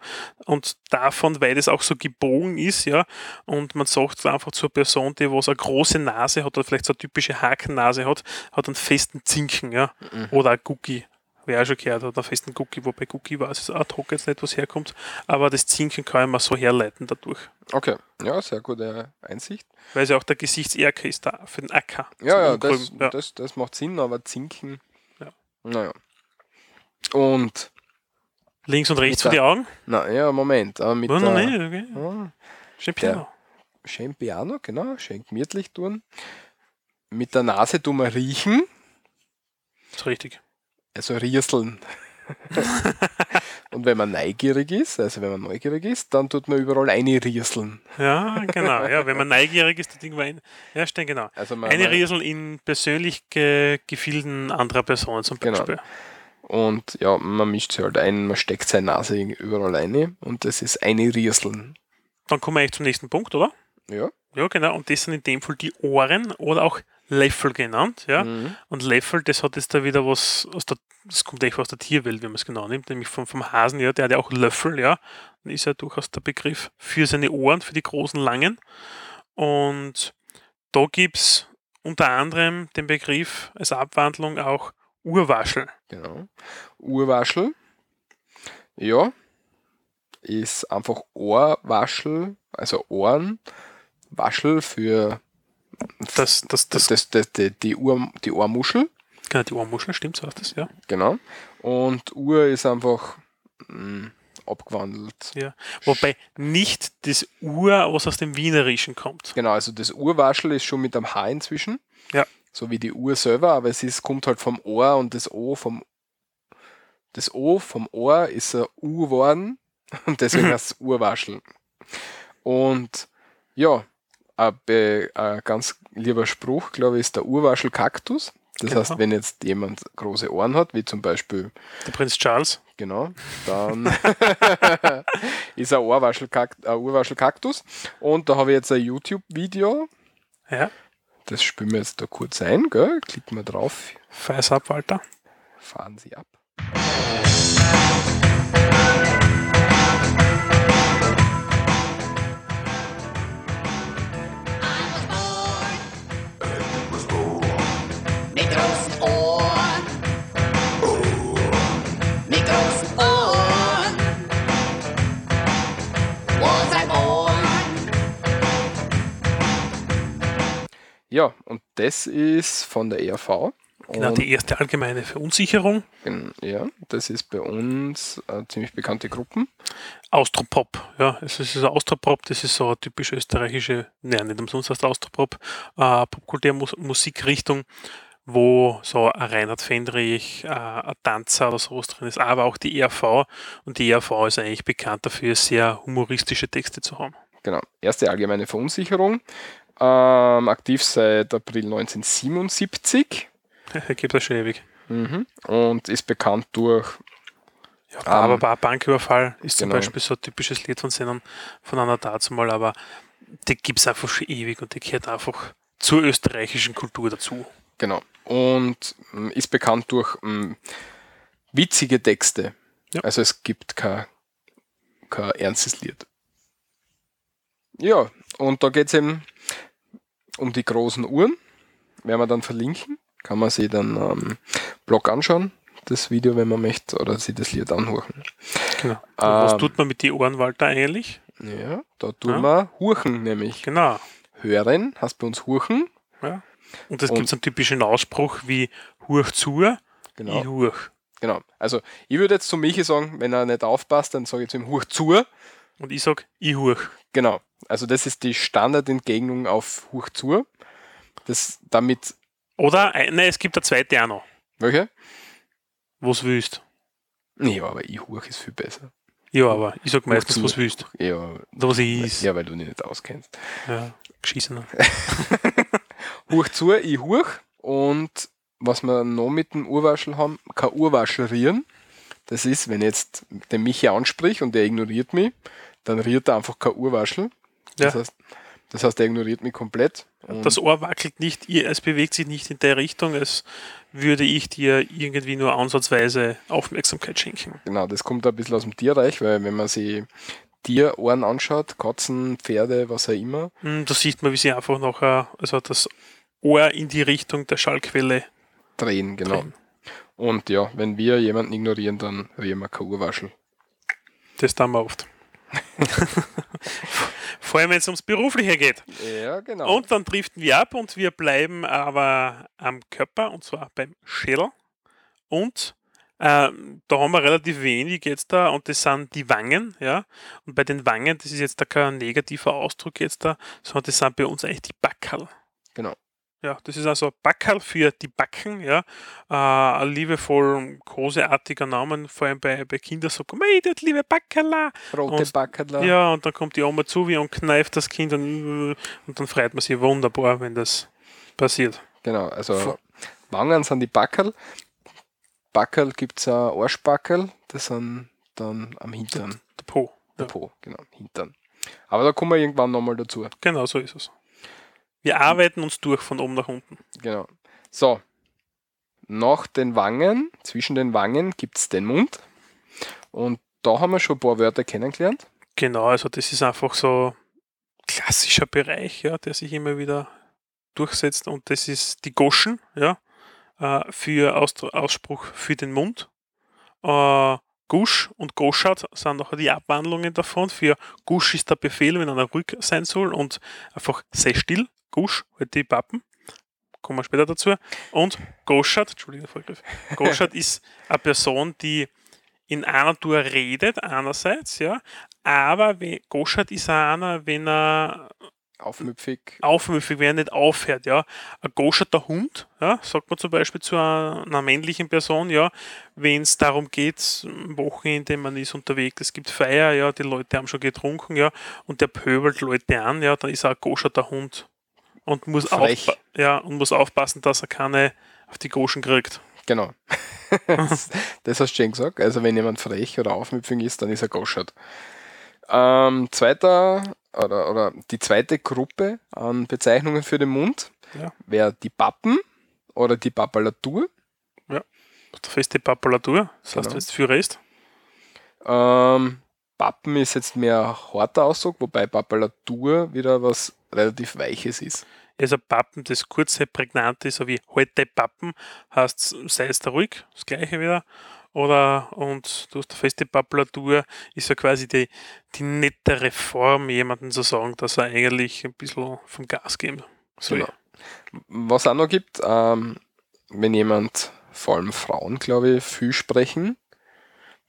Und davon, weil das auch so gebogen ist, ja, und man sagt einfach zur Person, die was eine große Nase hat oder vielleicht so eine typische Hakennase hat, hat einen festen Zinken, ja, Mhm. oder ein Gucki. Wer auch schon gehört hat, einen festen Gucki, wobei Gucki weiß es ad hoc jetzt nicht, was herkommt, aber das Zinken kann ich mir so herleiten dadurch. Okay, ja, sehr gute Einsicht. Weil es ja auch der Gesichtserker ist da für den Acker. Ja, ja, das, ja. Das, das macht Sinn, aber Zinken. Ja. Naja. Und, Links und rechts von die der- Augen? na ja, Moment, aber mit Oh, der nicht, okay. Ja, Schön Piano. schön Piano, genau, schön gemütlich tun. Mit der Nase tun wir riechen, ist richtig. Also rieseln. Und wenn man neugierig ist, also wenn man neugierig ist, dann tut man überall eine rieseln. Ja, genau. Ja, wenn man neugierig ist, das Ding war ein. Ja, stimmt, genau. Also man, Eine man, Riesel in persönlich ge Gefilden anderer Personen zum Genau. Beispiel. und ja, man mischt sie halt ein, man steckt seine Nase überall ein und das ist eine rieseln. Dann kommen wir eigentlich zum nächsten Punkt, oder? Ja. Ja, genau. Und das sind in dem Fall die Ohren oder auch Löffel genannt. Ja. Mhm. Und Löffel, das hat jetzt da wieder was aus der, das kommt echt aus der Tierwelt, wenn man es genau nimmt, nämlich vom, vom Hasen, ja, der hat ja auch Löffel, ja. Ist ja durchaus der Begriff für seine Ohren, für die großen langen. Und da gibt es unter anderem den Begriff als Abwandlung auch Urwaschel. Genau. Urwaschel. Ja. Ist einfach Ohrwaschel, also Ohrenwaschel für Das, das, das, das, das, die, die, Ohr, die Ohrmuschel. genau, die Ohrmuschel, stimmt, so heißt das, ja. Genau. Und Uhr ist einfach mh, abgewandelt. ja. Wobei nicht das Ur, was aus dem Wienerischen kommt. Genau, also das Urwaschel ist schon mit einem H inzwischen. Ja. So wie die Uhr selber, aber es ist, kommt halt vom Ohr und das O vom das O vom Ohr ist ein U geworden und deswegen heißt es Urwaschel. Und ja, ein, ein ganz lieber Spruch, glaube ich, ist der Urwaschel-Kaktus. Das Genau. heißt, wenn jetzt jemand große Ohren hat, wie zum Beispiel, Der Prinz Charles. genau, dann ist Ohrwaschelkakt- ein Urwaschel-Kaktus. Und da habe ich jetzt ein YouTube-Video, Ja. das spielen wir jetzt da kurz ein, gell? klicken wir drauf, Feiß ab, Walter. fahren Sie ab. Ja, und das ist von der ERV. Genau, Und die erste allgemeine Verunsicherung. Ja, das ist bei uns eine ziemlich bekannte Gruppe. Austropop. Ja, es ist also Austropop, das ist so eine typisch österreichische, nein, nicht umsonst heißt Austropop, äh, Popkultur-Musikrichtung, wo so ein Reinhard Fendrich, äh, ein Tanzer oder sowas drin ist, aber auch die ERV. Und die ERV ist eigentlich bekannt dafür, sehr humoristische Texte zu haben. Genau, erste allgemeine Verunsicherung. Ähm, aktiv seit April 1977 Gibt es schon ewig. mhm. und ist bekannt durch, Ja, aber Bar Banküberfall ist zum genau. Beispiel so ein typisches Lied von seinen, von einer dazumal, aber die gibt es einfach schon ewig und die gehört einfach zur österreichischen Kultur dazu. genau, und ähm, ist bekannt durch ähm, witzige Texte. Ja. Also es gibt kein, kein ernstes Lied. Ja, und da geht es eben um die großen Uhren. Werden wir dann verlinken. Kann man sich dann am Blog anschauen, das Video, wenn man möchte, oder sich das Lied anhören. Genau. Was Ähm, tut man mit den Ohren, Walter, eigentlich? Ja, da tun Ja. wir Hurchen nämlich. Genau. Hören heißt bei uns Hurchen. Ja. Und es Und- gibt einen typischen Ausspruch wie Huch zu, Genau. ich huch. genau. Also ich würde jetzt zu Michi sagen, wenn er nicht aufpasst, dann sage ich zu ihm Huch zu. Und ich sag, ich huch. Genau. Also das ist die Standardentgegnung auf Huch zu. Das damit, Oder, nein, es gibt eine zweite auch noch. welche? Was willst. Ja, aber ich Huch ist viel besser. Ja, aber ich sag meistens, was willst. Ja, was ich is. ja weil du dich nicht auskennst. Ja, geschissener. Huch zu, ich Huch. Und was wir noch mit dem Urwaschel haben, kein Urwaschel rieren. Das ist, wenn jetzt den Michi ansprich und der ignoriert mich, dann riert er einfach kein Urwaschel. Das, Ja. heißt, das heißt, er ignoriert mich komplett. Das Ohr wackelt nicht, es bewegt sich nicht in der Richtung, als würde ich dir irgendwie nur ansatzweise Aufmerksamkeit schenken. genau, das kommt ein bisschen aus dem Tierreich, weil wenn man sich Tierohren anschaut, Katzen, Pferde, was auch immer, Hm, Da sieht man, wie sie einfach nachher, also das Ohr in die Richtung der Schallquelle drehen, genau. drehen. Und ja, wenn wir jemanden ignorieren, dann rieren wir kein Urwaschel. Das tun wir oft. Vor allem, wenn es ums Berufliche geht. Ja, genau. Und dann driften wir ab und wir bleiben aber am Körper und zwar beim Schädel. Und ähm, da haben wir relativ wenig jetzt da und das sind die Wangen, ja. Und bei den Wangen, das ist jetzt da kein negativer Ausdruck jetzt da, sondern das sind bei uns eigentlich die Backerl. Genau. Ja, das ist also Backerl für die Backen, ja. Äh, ein liebevoll koseartiger Name, vor allem bei, bei Kindern sagt man, "Mei, das liebe Backerla. Rote und- Backerler. Ja, und dann kommt die Oma zu wie und kneift das Kind und, und dann freut man sich wunderbar, wenn das passiert. Genau, also Vo- Wangen sind die Backerl. Backerl gibt es auch Arschbackerl, das sind dann am Hintern. Der Po. Der Ja, Po, genau, Hintern. Aber da kommen wir irgendwann nochmal dazu. genau so ist es. Wir arbeiten uns durch von oben nach unten. Genau. So, nach den Wangen, zwischen den Wangen gibt es den Mund. Und da haben wir schon ein paar Wörter kennengelernt. Genau, also das ist einfach so klassischer Bereich, ja, der sich immer wieder durchsetzt und das ist die Goschen, ja, äh, für Ausdru- Ausspruch für den Mund. Äh, Gusch und Goschat sind nachher die Abwandlungen davon. Für Gusch ist der Befehl, wenn einer ruhig sein soll und einfach sei still. Gusch, halt die Pappen. Kommen wir später dazu. Und Goschat, Entschuldigung, Vorgriff. Goschat ist eine Person, die in einer Tour redet, einerseits, ja, aber Goschat ist auch einer, wenn er Aufmüpfig. aufmüffig, wer nicht aufhört, ja. Ein goscherter Hund, ja, sagt man zum Beispiel zu einer, männlichen Person, ja, wenn es darum geht, Wochenende, man ist unterwegs, es gibt Feier, ja, die Leute haben schon getrunken, ja, und der pöbelt Leute an, ja, dann ist er ein goscherter Hund. Und muss, Frech. ja, und muss aufpassen, dass er keine auf die Goschen kriegt. Genau. das, das hast du schön gesagt. Also wenn jemand frech oder aufmüpfig ist, dann ist er goschert. Ähm, zweiter oder, oder die zweite Gruppe an Bezeichnungen für den Mund Ja. wäre die Pappen oder die Papalatur. Der feste Papulatur, das heißt, Genau. wenn es viel ist. Ähm, Pappen ist jetzt mehr harter Ausdruck, wobei Papalatur wieder was relativ Weiches ist. Also Pappen, das kurze, prägnante, so wie heute Pappen, heißt, sei es da ruhig, das gleiche wieder. Oder, und du hast eine feste Papulatur, ist ja quasi die, die nettere Form, jemandem zu sagen, dass er eigentlich ein bisschen vom Gas geben soll. Genau. Was auch noch gibt, ähm, wenn jemand, vor allem Frauen, glaube ich, viel sprechen,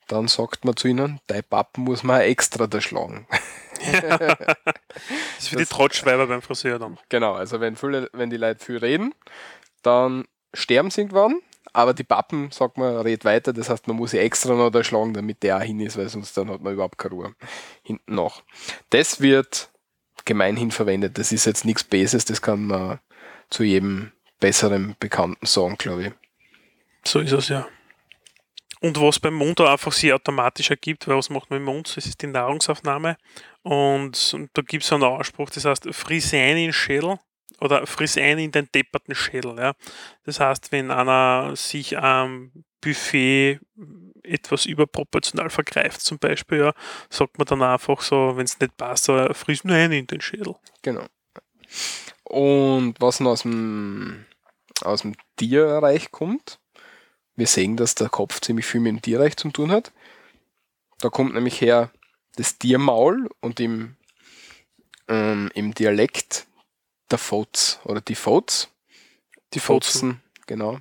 dann sagt man zu ihnen, dein Pappen muss man extra da schlagen. Das ist für die Trottschweiber beim Friseur dann. genau, also wenn, viele, wenn die Leute viel reden, dann sterben sie irgendwann, aber die Pappen, sagt man, redet weiter, das heißt, man muss sie extra noch da schlagen, damit der auch hin ist, weil sonst dann hat man überhaupt keine Ruhe hinten nach. Das wird gemeinhin verwendet, das ist jetzt nichts Bases, das kann man zu jedem besseren Bekannten sagen, glaube ich. So ist es ja. Und was beim Mund auch einfach sich automatisch ergibt, weil was macht man im Mund? Das ist die Nahrungsaufnahme. Und, und da gibt es einen Ausspruch, das heißt, friss ein in den Schädel oder friss ein in den depperten Schädel. Ja. Das heißt, wenn einer sich am Buffet etwas überproportional vergreift, zum Beispiel, ja, sagt man dann einfach so, wenn es nicht passt, so, friss nur ein in den Schädel. Genau. Und was noch aus dem, aus dem Tierreich kommt, wir sehen, dass der Kopf ziemlich viel mit dem Tierreich zu tun hat. Da kommt nämlich her das Tiermaul und im, ähm, im Dialekt der Foz oder die Foz. Die Fotzen. Genau.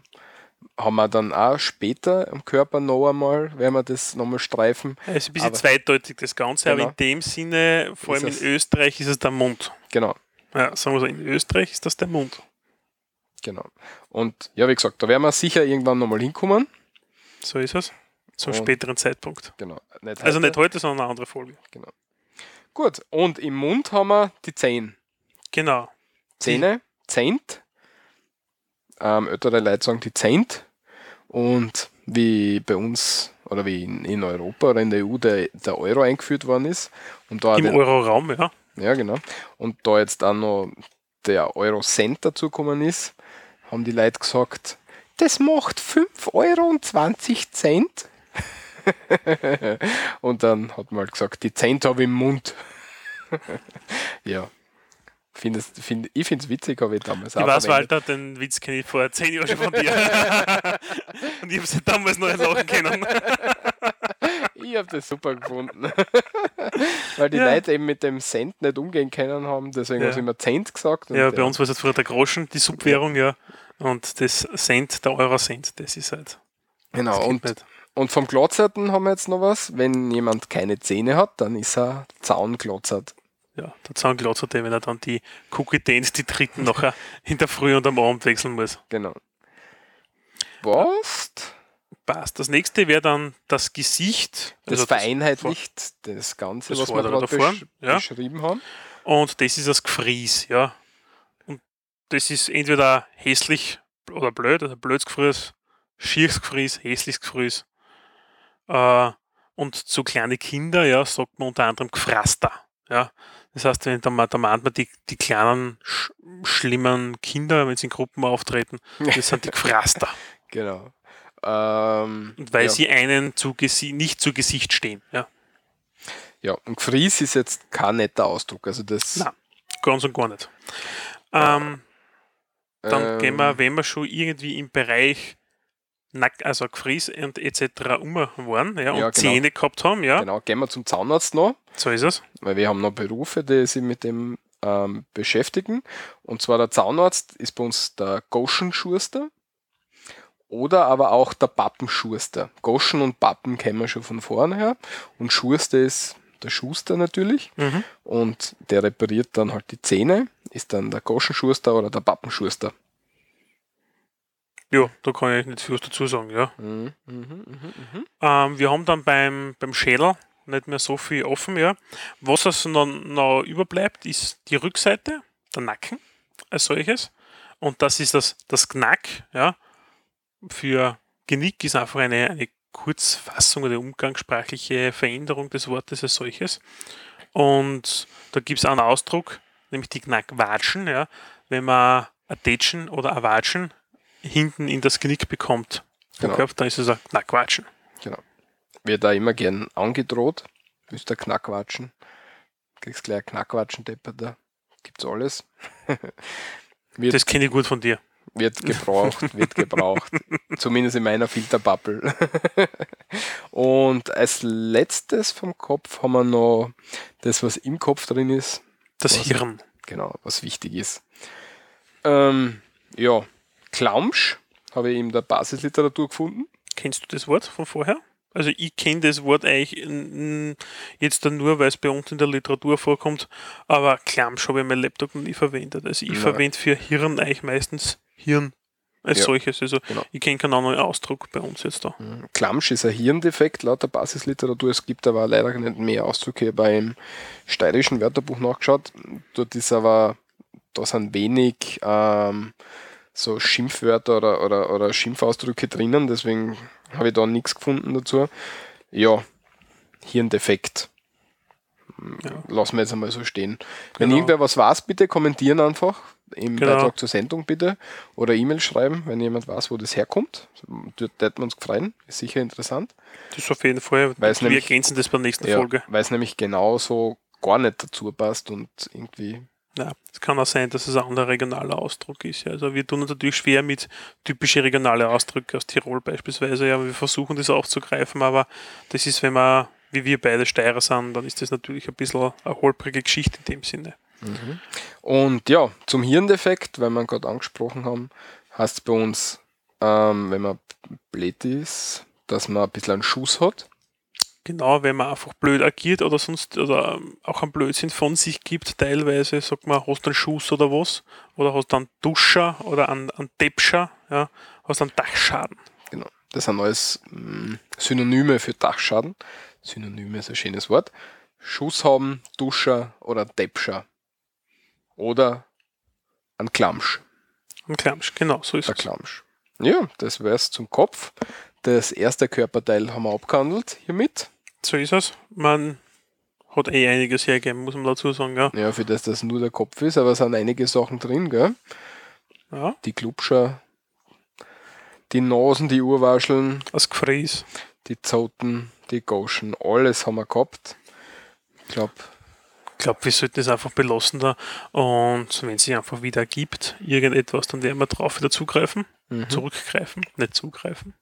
Haben wir dann auch später am Körper noch einmal, werden wir das nochmal streifen. Es ist ein bisschen Aber- zweideutig das Ganze, aber Genau. in dem Sinne, vor allem in Österreich, ist es der Mund. Genau. Ja, sagen wir so, in Österreich ist das der Mund. Genau. Und ja, wie gesagt, da werden wir sicher irgendwann nochmal hinkommen. So ist es. Zum Und- späteren Zeitpunkt. Genau. Nicht Also nicht heute, sondern eine andere Folge. Gut, und im Mund haben wir die Zähne. Genau. Zähne, Zehnt. Ähm, ältere Leute sagen die Zehnt. Und wie bei uns oder wie in, in Europa oder in der EU der, der Euro eingeführt worden ist. Und da Im Euroraum, ja. ja, genau. Und da jetzt dann noch der Euro-Cent dazugekommen ist, haben die Leute gesagt, das macht 5 Euro und 20 Cent. und dann hat man halt gesagt, die Cent habe ich im Mund. ja. Find es, find, ich finde es witzig, habe ich damals Ich weiß, verwendet. Walter, den Witz kenne ich vor zehn Jahren schon von dir. Und ich habe sie damals noch nicht lachen können. Ich habe das super gefunden. Weil die Ja. Leute eben mit dem Cent nicht umgehen können haben, deswegen Ja. haben sie immer Cent gesagt. Ja, bei uns war es halt früher der Groschen, die Subwährung, ja. Und das Cent, der Euro-Cent, das ist halt. Genau, und, nicht. und vom Glotzerten haben wir jetzt noch was. Wenn jemand keine Zähne hat, dann ist er Zaunglotzert. Ja, der Zahnglotzer, wenn er dann die Cookie Dance, die dritten nachher in der Früh und am Abend wechseln muss. Genau. Was? Passt. Das nächste wäre dann das Gesicht. Das also vereinheitlicht das Ganze, das was wir gerade besch ja. beschrieben haben. Und das ist das Gefries, ja. Und das ist entweder hässlich oder blöd, also blödes Gefries, schieres Gefries, hässliches Gefries. Äh, und zu kleine Kinder, ja, sagt man unter anderem Gefraster. Ja. Das heißt, wenn da, da meint man die, die kleinen, sch schlimmen Kinder, wenn sie in Gruppen auftreten, das sind die Gefraster. Genau. Ähm, Und weil ja. sie einen zu nicht zu Gesicht stehen. Ja. ja, und Gefries ist jetzt kein netter Ausdruck. Also das Nein. Ganz und gar nicht. Ähm, Dann ähm, gehen wir, wenn wir schon irgendwie im Bereich Nack, also Gefries und etc. um waren ja, und Ja, genau. Zähne gehabt haben, ja, Genau, gehen wir zum Zahnarzt noch. so ist es. weil wir haben noch Berufe, die sich mit dem ähm, beschäftigen. Und zwar der Zahnarzt ist bei uns der Goschenschuster oder aber auch der Pappenschuster. Goschen und Pappen kennen wir schon von vorne her und Schuster ist der Schuster natürlich. Mhm. Und der repariert dann halt die Zähne, ist dann der Goschenschuster oder der Pappenschuster. Ja, da kann ich nicht viel dazu sagen, ja. Mhm, mhm, mhm, mhm. Ähm, wir haben dann beim, beim Schädel nicht mehr so viel offen, ja. Was also noch, noch überbleibt, ist die Rückseite, der Nacken als solches. Und das ist das, das Knack, ja. Für Genick ist einfach eine, eine Kurzfassung oder umgangssprachliche Veränderung des Wortes als solches. Und da gibt es einen Ausdruck, nämlich die Knackwatschen, ja. Wenn man ein Tätschen oder ein Watschen hinten in das Knick bekommt, Genau. Körper, dann ist es ein Knackwatschen. Genau. Wird da immer gern angedroht. Willst du Knackwatschen? Kriegst gleich einen Knackwatschen, Depper, da gibt's alles. Das kenne ich gut von dir. Wird gebraucht, wird gebraucht. Zumindest in meiner Filterbubble. Und als letztes vom Kopf haben wir noch das, was im Kopf drin ist. Das Was? Hirn. Genau, was wichtig ist. Ähm, ja, Klaumsch habe ich in der Basisliteratur gefunden. Kennst du das Wort von vorher? Also ich kenne das Wort eigentlich jetzt dann nur, weil es bei uns in der Literatur vorkommt, aber Klamsch habe ich mein Laptop noch nie verwendet. Also ich Nein. verwende für Hirn eigentlich meistens Hirn als Ja, solches. Also genau. ich kenne keinen anderen Ausdruck bei uns jetzt da. Klamsch ist ein Hirndefekt laut der Basisliteratur. Es gibt aber leider nicht mehr Ausdrücke beim steirischen Wörterbuch nachgeschaut. Dort ist aber, da sind wenig ähm, so Schimpfwörter oder, oder, oder Schimpfausdrücke drinnen, deswegen habe ich da nichts gefunden dazu. Ja, Hirndefekt. Ja. Lassen wir jetzt einmal so stehen. Wenn Genau. irgendwer was weiß, bitte kommentieren einfach im Genau. Beitrag zur Sendung bitte oder E-Mail schreiben, wenn jemand weiß, wo das herkommt. Dort hätten wir uns freuen. Ist sicher interessant. Das ist auf jeden Fall. Weil es wir nämlich- ergänzen das bei der nächsten Ja, Folge. weil es nämlich genauso gar nicht dazu passt und irgendwie. Ja, es kann auch sein, dass es ein anderer regionaler Ausdruck ist. Also wir tun uns natürlich schwer mit typische regionale Ausdrücke aus Tirol beispielsweise. Ja, wir versuchen das aufzugreifen, aber das ist, wenn wir, wie wir beide Steirer sind, dann ist das natürlich ein bisschen eine holprige Geschichte in dem Sinne. Und ja, zum Hirndefekt, weil wir gerade angesprochen haben, heißt es bei uns, ähm, wenn man blöd ist, dass man ein bisschen einen Schuss hat. Genau, wenn man einfach blöd agiert oder sonst oder ähm, auch einen Blödsinn von sich gibt, teilweise sagt man, hast du einen Schuss oder was, oder hast du einen Duscher oder einen, einen Deppscher, ja, hast du einen Dachschaden. Genau. Das sind alles mh, Synonyme für Dachschaden. Synonyme ist ein schönes Wort. Schuss haben, Duscher oder Deppscher. Oder ein Klamsch. Ein Klamsch, genau, so ist Der es. Klamsch. Ja, das wär's zum Kopf. Das erste Körperteil haben wir abgehandelt hiermit. So ist es. Man hat eh einiges hergegeben, muss man dazu sagen, ja. Ja, für das das nur der Kopf ist, aber es sind einige Sachen drin, gell? ja Die Klubscher, die Nasen, die Urwascheln, das Gefräß. die Zoten, die Goschen, alles haben wir gehabt. Ich glaube, Ich glaube, wir sollten das einfach belassen da. Und wenn es sich einfach wieder ergibt, irgendetwas, dann werden wir drauf wieder zugreifen, Mhm. zurückgreifen, nicht zugreifen.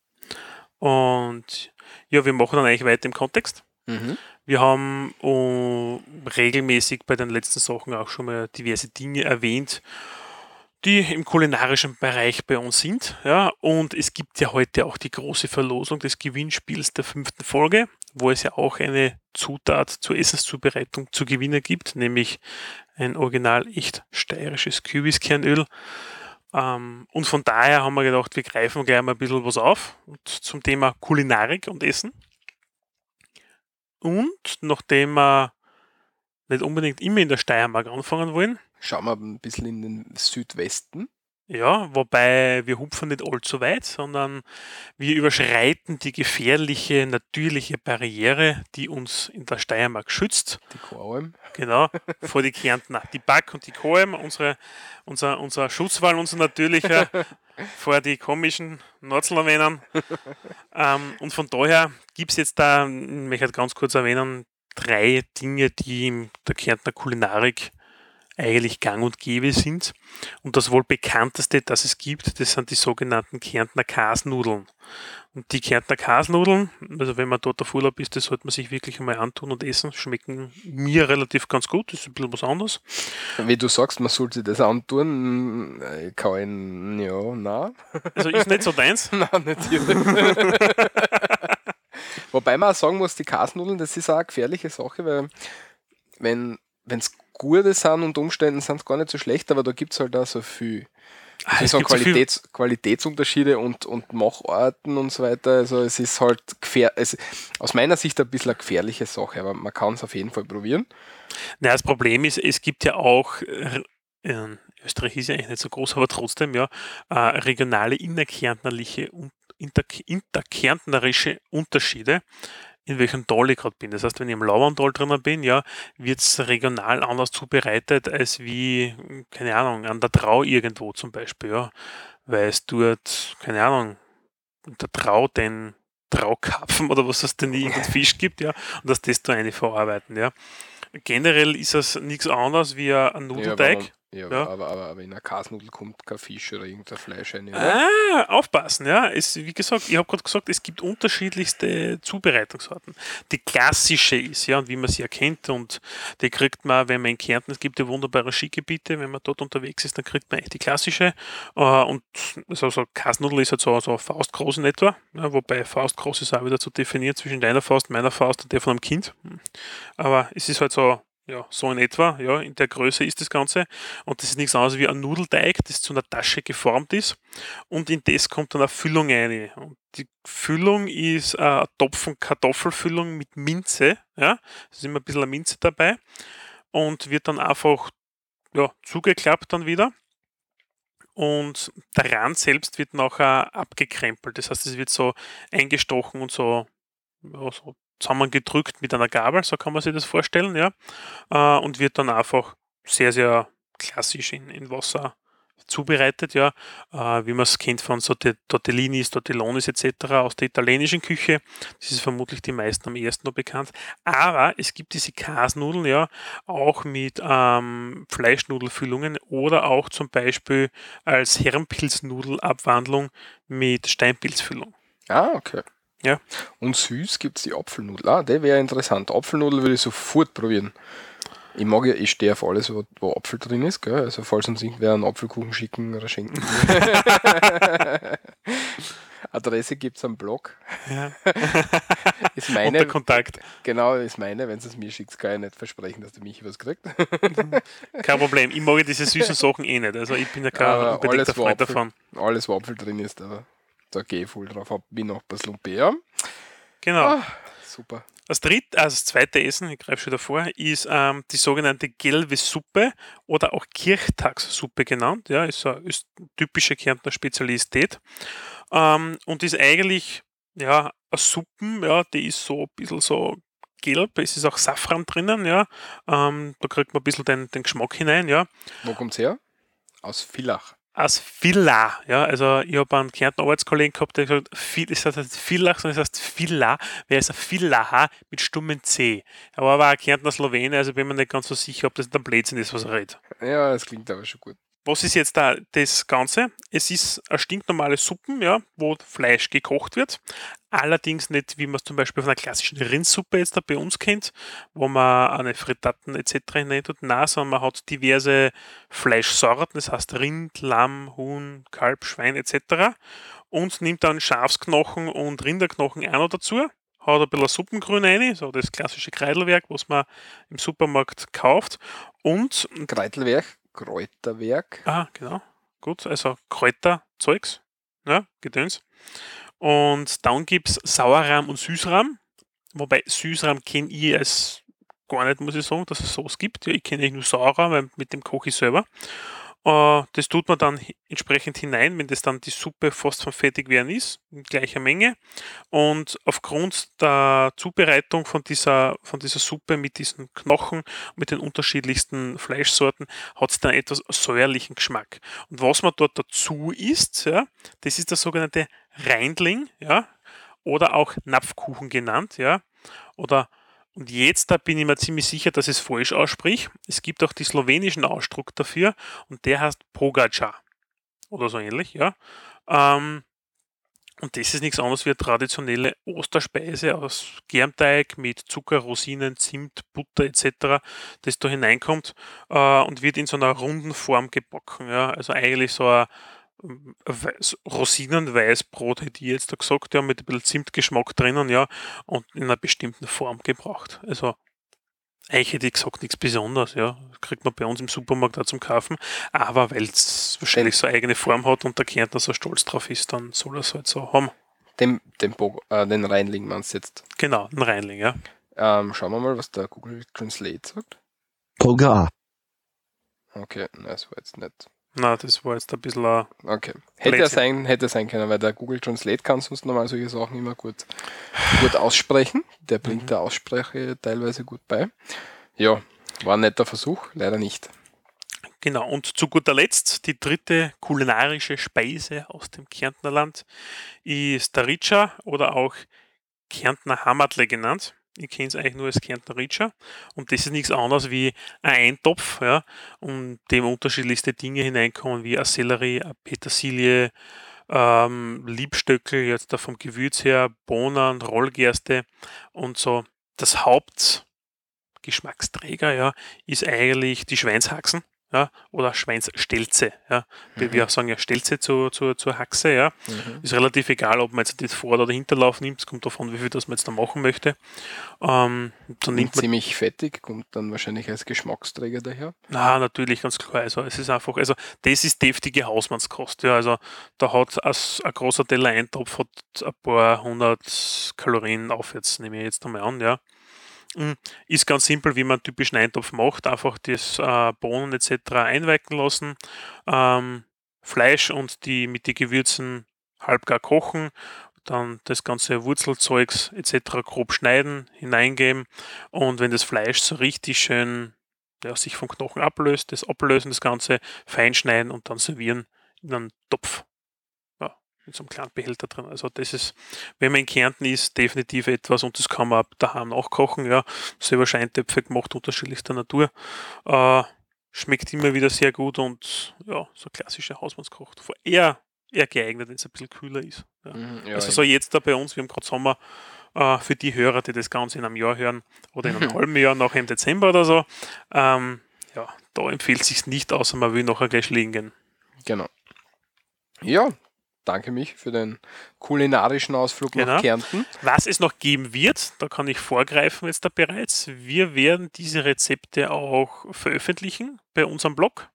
Und ja, wir machen dann eigentlich weiter im Kontext. mhm. Wir haben äh, regelmäßig bei den letzten Sachen auch schon mal diverse Dinge erwähnt, die im kulinarischen Bereich bei uns sind. Ja, und es gibt ja heute auch die große Verlosung des Gewinnspiels der fünften Folge, wo es ja auch eine Zutat zur Essenszubereitung zu gewinnen gibt, nämlich ein original echt steirisches Kürbiskernöl. Ähm, und von daher haben wir gedacht, wir greifen gleich mal ein bisschen was auf zum Thema Kulinarik und Essen. Und nachdem wir nicht unbedingt immer in der Steiermark anfangen wollen, schauen wir ein bisschen in den Südwesten. Ja, wobei wir hupfen nicht allzu weit, sondern wir überschreiten die gefährliche natürliche Barriere, die uns in der Steiermark schützt. Die Choralm. Genau, vor die Kärntner. Die Back und die Kolm, unsere, unser, unser Schutzwall, unser natürlicher, vor die komischen Nordslawenen. ähm, und von daher gibt es jetzt da, ich möchte ganz kurz erwähnen, drei Dinge, die in der Kärntner Kulinarik eigentlich gang und gäbe sind. Und das wohl bekannteste, das es gibt, das sind die sogenannten Kärntner Kasnudeln. Und die Kärntner Kasnudeln, also wenn man dort auf Urlaub ist, das sollte man sich wirklich einmal antun und essen, schmecken mir relativ ganz gut, das ist ein bisschen was anderes. Wie du sagst, man sollte das antun. äh, Kein, ja, na. Also ist nicht so deins. Nein, natürlich. Wobei man auch sagen muss, die Kasnudeln, das ist auch eine gefährliche Sache, weil wenn es gute sind und Umständen sind es gar nicht so schlecht, aber da gibt es halt auch so viel Ah, es es so gibt so Qualitäts Qualitätsunterschiede und, und Macharten und so weiter. Also es ist halt gefähr es, aus meiner Sicht ein bisschen eine gefährliche Sache, aber man kann es auf jeden Fall probieren. Na, das Problem ist, es gibt ja auch, äh, äh, Österreich ist ja eigentlich nicht so groß, aber trotzdem ja, äh, regionale innerkärntnerliche und inter, interkärntnerische Unterschiede, in welchem Tal ich gerade bin. Das heißt, wenn ich im Lauerntal drinnen bin, ja, wird es regional anders zubereitet, als wie, keine Ahnung, an der Trau irgendwo zum Beispiel, ja. Weil es dort, keine Ahnung, der Trau den Traukarpfen oder was es denn irgendeinen Fisch gibt, ja, und dass das da eine verarbeiten, ja. Generell ist das nichts anderes wie ein Nudelteig. Ja, ja, Ja. Aber, aber, aber in einer Kasnudel kommt kein Fisch oder irgendein Fleisch rein. oder? Ah, aufpassen, ja. Es, wie gesagt, ich habe gerade gesagt, es gibt unterschiedlichste Zubereitungsarten. Die klassische ist, ja, und wie man sie erkennt, und die kriegt man, wenn man in Kärnten, es gibt ja wunderbare Skigebiete, wenn man dort unterwegs ist, dann kriegt man echt die klassische. Äh, und so, so Kasnudel ist halt so, so faustgroß in etwa, ja, wobei faustgroß ist auch wieder zu definieren zwischen deiner Faust, meiner Faust und der von einem Kind. Hm. Aber es ist halt so, ja, so in etwa, ja, in der Größe ist das Ganze. Und das ist nichts anderes wie ein Nudelteig, das zu einer Tasche geformt ist. Und in das kommt dann eine Füllung rein. Und die Füllung ist äh, eine Topfen Kartoffelfüllung mit Minze. Ja, es ist immer ein bisschen eine Minze dabei. Und wird dann einfach ja, zugeklappt dann wieder. Und der Rand selbst wird nachher abgekrempelt. Das heißt, es wird so eingestochen und so, ja, so zusammengedrückt mit einer Gabel, so kann man sich das vorstellen, ja. Äh, und wird dann einfach sehr, sehr klassisch in, in Wasser zubereitet, ja, äh, wie man es kennt von so Te- Tortellinis, Tortellonis etc. aus der italienischen Küche. Das ist vermutlich die meisten am ersten noch bekannt. Aber es gibt diese Kasnudeln, ja, auch mit ähm, Fleischnudelfüllungen oder auch zum Beispiel als Herrenpilznudelabwandlung mit Steinpilzfüllung. Ah, okay. Ja. Und süß gibt es die Apfelnudel. Ah, der wäre interessant. Apfelnudel würde ich sofort probieren. Ich mag ja, ich stehe auf alles, wo, wo Apfel drin ist, gell? Also falls uns irgendwer einen Apfelkuchen schicken oder schenken. Adresse gibt es am Blog. Ja. Ist Unter meine, Kontakt. genau, ist meine. Wenn es mir schickt, kann ich nicht versprechen, dass der Michi was kriegt. Kein Problem. Ich mag diese süßen Sachen eh nicht. Also ich bin ja kein Aber alles, Freund Apfel- davon. Alles, wo Apfel drin ist, da, da gehe ich voll drauf. Hab wie noch ein Lumpe, ja. Genau. Ah, super. Das dritte, also das zweite Essen, ich greife schon davor, ist ähm, die sogenannte gelbe Suppe oder auch Kirchtagssuppe genannt. Ja, ist eine ist typische Kärntner Spezialität. Ähm, und ist eigentlich ja, eine Suppen, ja, die ist so ein bisschen so gelb, es ist auch Safran drinnen, ja. Ähm, da kriegt man ein bisschen den, den Geschmack hinein, ja. Wo kommt's her? Aus Villach. Aus Villa, ja, also ich habe einen Kärntner Arbeitskollegen gehabt, der gesagt, Vi- das heißt Villach, sondern es heißt Villa, wer ist ein Villaha mit stummem C. Er war aber ein Kärntner Slowene, also bin mir nicht ganz so sicher, ob das ein Blödsinn ist, was er redet. Ja, es klingt aber schon gut. Was ist jetzt da das Ganze? Es ist eine stinknormale Suppen, ja, wo Fleisch gekocht wird. Allerdings nicht, wie man es zum Beispiel von einer klassischen Rindsuppe jetzt da bei uns kennt, wo man eine Frittaten etc. hinein tut. Nein, sondern man hat diverse Fleischsorten, das heißt Rind, Lamm, Huhn, Kalb, Schwein etc. Und nimmt dann Schafsknochen und Rinderknochen auch noch dazu. Haut ein bisschen Suppengrün rein, so das klassische Kreidelwerk, was man im Supermarkt kauft. Und Kreitelwerk, Kräuterwerk. Ah, genau. Gut, also Kräuterzeugs, ja, Gedöns. Und dann gibt es Sauerrahm und Süßrahm. Wobei Süßrahm kenne ich als gar nicht, muss ich sagen, dass es sowas gibt. Ja, ich kenne eigentlich nur Sauerrahm, weil mit dem koche ich selber. Äh, das tut man dann entsprechend hinein, wenn das dann die Suppe fast von fertig werden ist, in gleicher Menge. Und aufgrund der Zubereitung von dieser, von dieser Suppe mit diesen Knochen, mit den unterschiedlichsten Fleischsorten, hat es dann etwas säuerlichen Geschmack. Und was man dort dazu isst, ja, das ist der sogenannte Reindling, ja, oder auch Napfkuchen genannt, ja, oder und jetzt, da bin ich mir ziemlich sicher, dass ich es falsch aussprich. Es gibt auch die slowenischen Ausdruck dafür und der heißt Pogača oder so ähnlich, ja. Ähm, und das ist nichts anderes wie eine traditionelle Osterspeise aus Germteig mit Zucker, Rosinen, Zimt, Butter etc., das da hineinkommt äh, und wird in so einer runden Form gebacken. Ja? Also eigentlich so ein Weiß, Rosinenweißbrot hätte ich jetzt da gesagt, ja, mit ein bisschen Zimtgeschmack drinnen, ja, und in einer bestimmten Form gebracht. Also eigentlich hätte ich gesagt, nichts Besonderes, ja. Kriegt man bei uns im Supermarkt auch zum Kaufen. Aber weil es wahrscheinlich so eine eigene Form hat und der Kärntner so stolz drauf ist, dann soll er es halt so haben. Den, den, Bo äh, den Reinling meinst du jetzt. Genau, ein Reinling, ja. Ähm, schauen wir mal, was der Google Translate sagt. Poga. Okay, nein, das war jetzt nicht. Na, das war jetzt ein bisschen ein Okay. Hätte Blödsinn. sein, hätte sein können, weil der Google Translate kann sonst normal solche Sachen immer gut, gut aussprechen. Der bringt Mhm. der Aussprache teilweise gut bei. Ja, war ein netter Versuch, leider nicht. Genau, und zu guter Letzt die dritte kulinarische Speise aus dem Kärntner Land ist der Ritscher oder auch Kärntner Hammertle genannt. Ich kenne es eigentlich nur als Kärntner Ritscher. Und das ist nichts anderes wie ein Eintopf, ja, und dem unterschiedlichste Dinge hineinkommen, wie eine Sellerie, eine Petersilie, ähm, Liebstöckel, jetzt da vom Gewürz her, Bohnen, Rollgerste und so. Das Hauptgeschmacksträger, ja, ist eigentlich die Schweinshaxen ja, oder Schweinsstelze. Ja. Wir, wir sagen ja Stelze zur, zur, zur Haxe. Ja. Ist relativ egal, ob man jetzt den Vor- oder Hinterlauf nimmt. Es kommt davon, wie viel das man jetzt da machen möchte. Ähm, dann nimmt Ziemlich fettig, kommt dann wahrscheinlich als Geschmacksträger daher. na, natürlich, ganz klar. Also, es ist einfach, also, das ist deftige Hausmannskost. Ja. Also, da hat as- ein großer Teller Eintopf hat ein paar hundert Kalorien aufwärts, nehme ich jetzt einmal an. Ja. Mm, Ist ganz simpel, wie man einen typischen Eintopf macht. Einfach das äh, Bohnen etc. einweichen lassen, ähm, Fleisch und die mit den Gewürzen halbgar kochen, dann das ganze Wurzelzeugs etc. grob schneiden, hineingeben und wenn das Fleisch so richtig schön ja, sich vom Knochen ablöst, das ablösen, das Ganze fein schneiden und dann servieren in einen Topf. Mit so einem kleinen Behälter drin. Also das ist, wenn man in Kärnten ist, definitiv etwas und das kann man auch daheim nachkochen. Ja, selber Scheintöpfe gemacht, unterschiedlichster Natur. Äh, schmeckt immer wieder sehr gut und ja, so klassische Hausmannskocht. Eher, eher geeignet, wenn es ein bisschen kühler ist. Ja. Mhm, ja, also so jetzt da bei uns, wir haben gerade Sommer, äh, für die Hörer, die das Ganze in einem Jahr hören oder in einem halben Jahr, nachher im Dezember oder so, ähm, ja, da empfiehlt es sich nicht, außer man will nachher gleich liegen gehen. Genau. Ja, danke mich für den kulinarischen Ausflug Genau. nach Kärnten. Was es noch geben wird, da kann ich vorgreifen jetzt da bereits, wir werden diese Rezepte auch veröffentlichen bei unserem Blog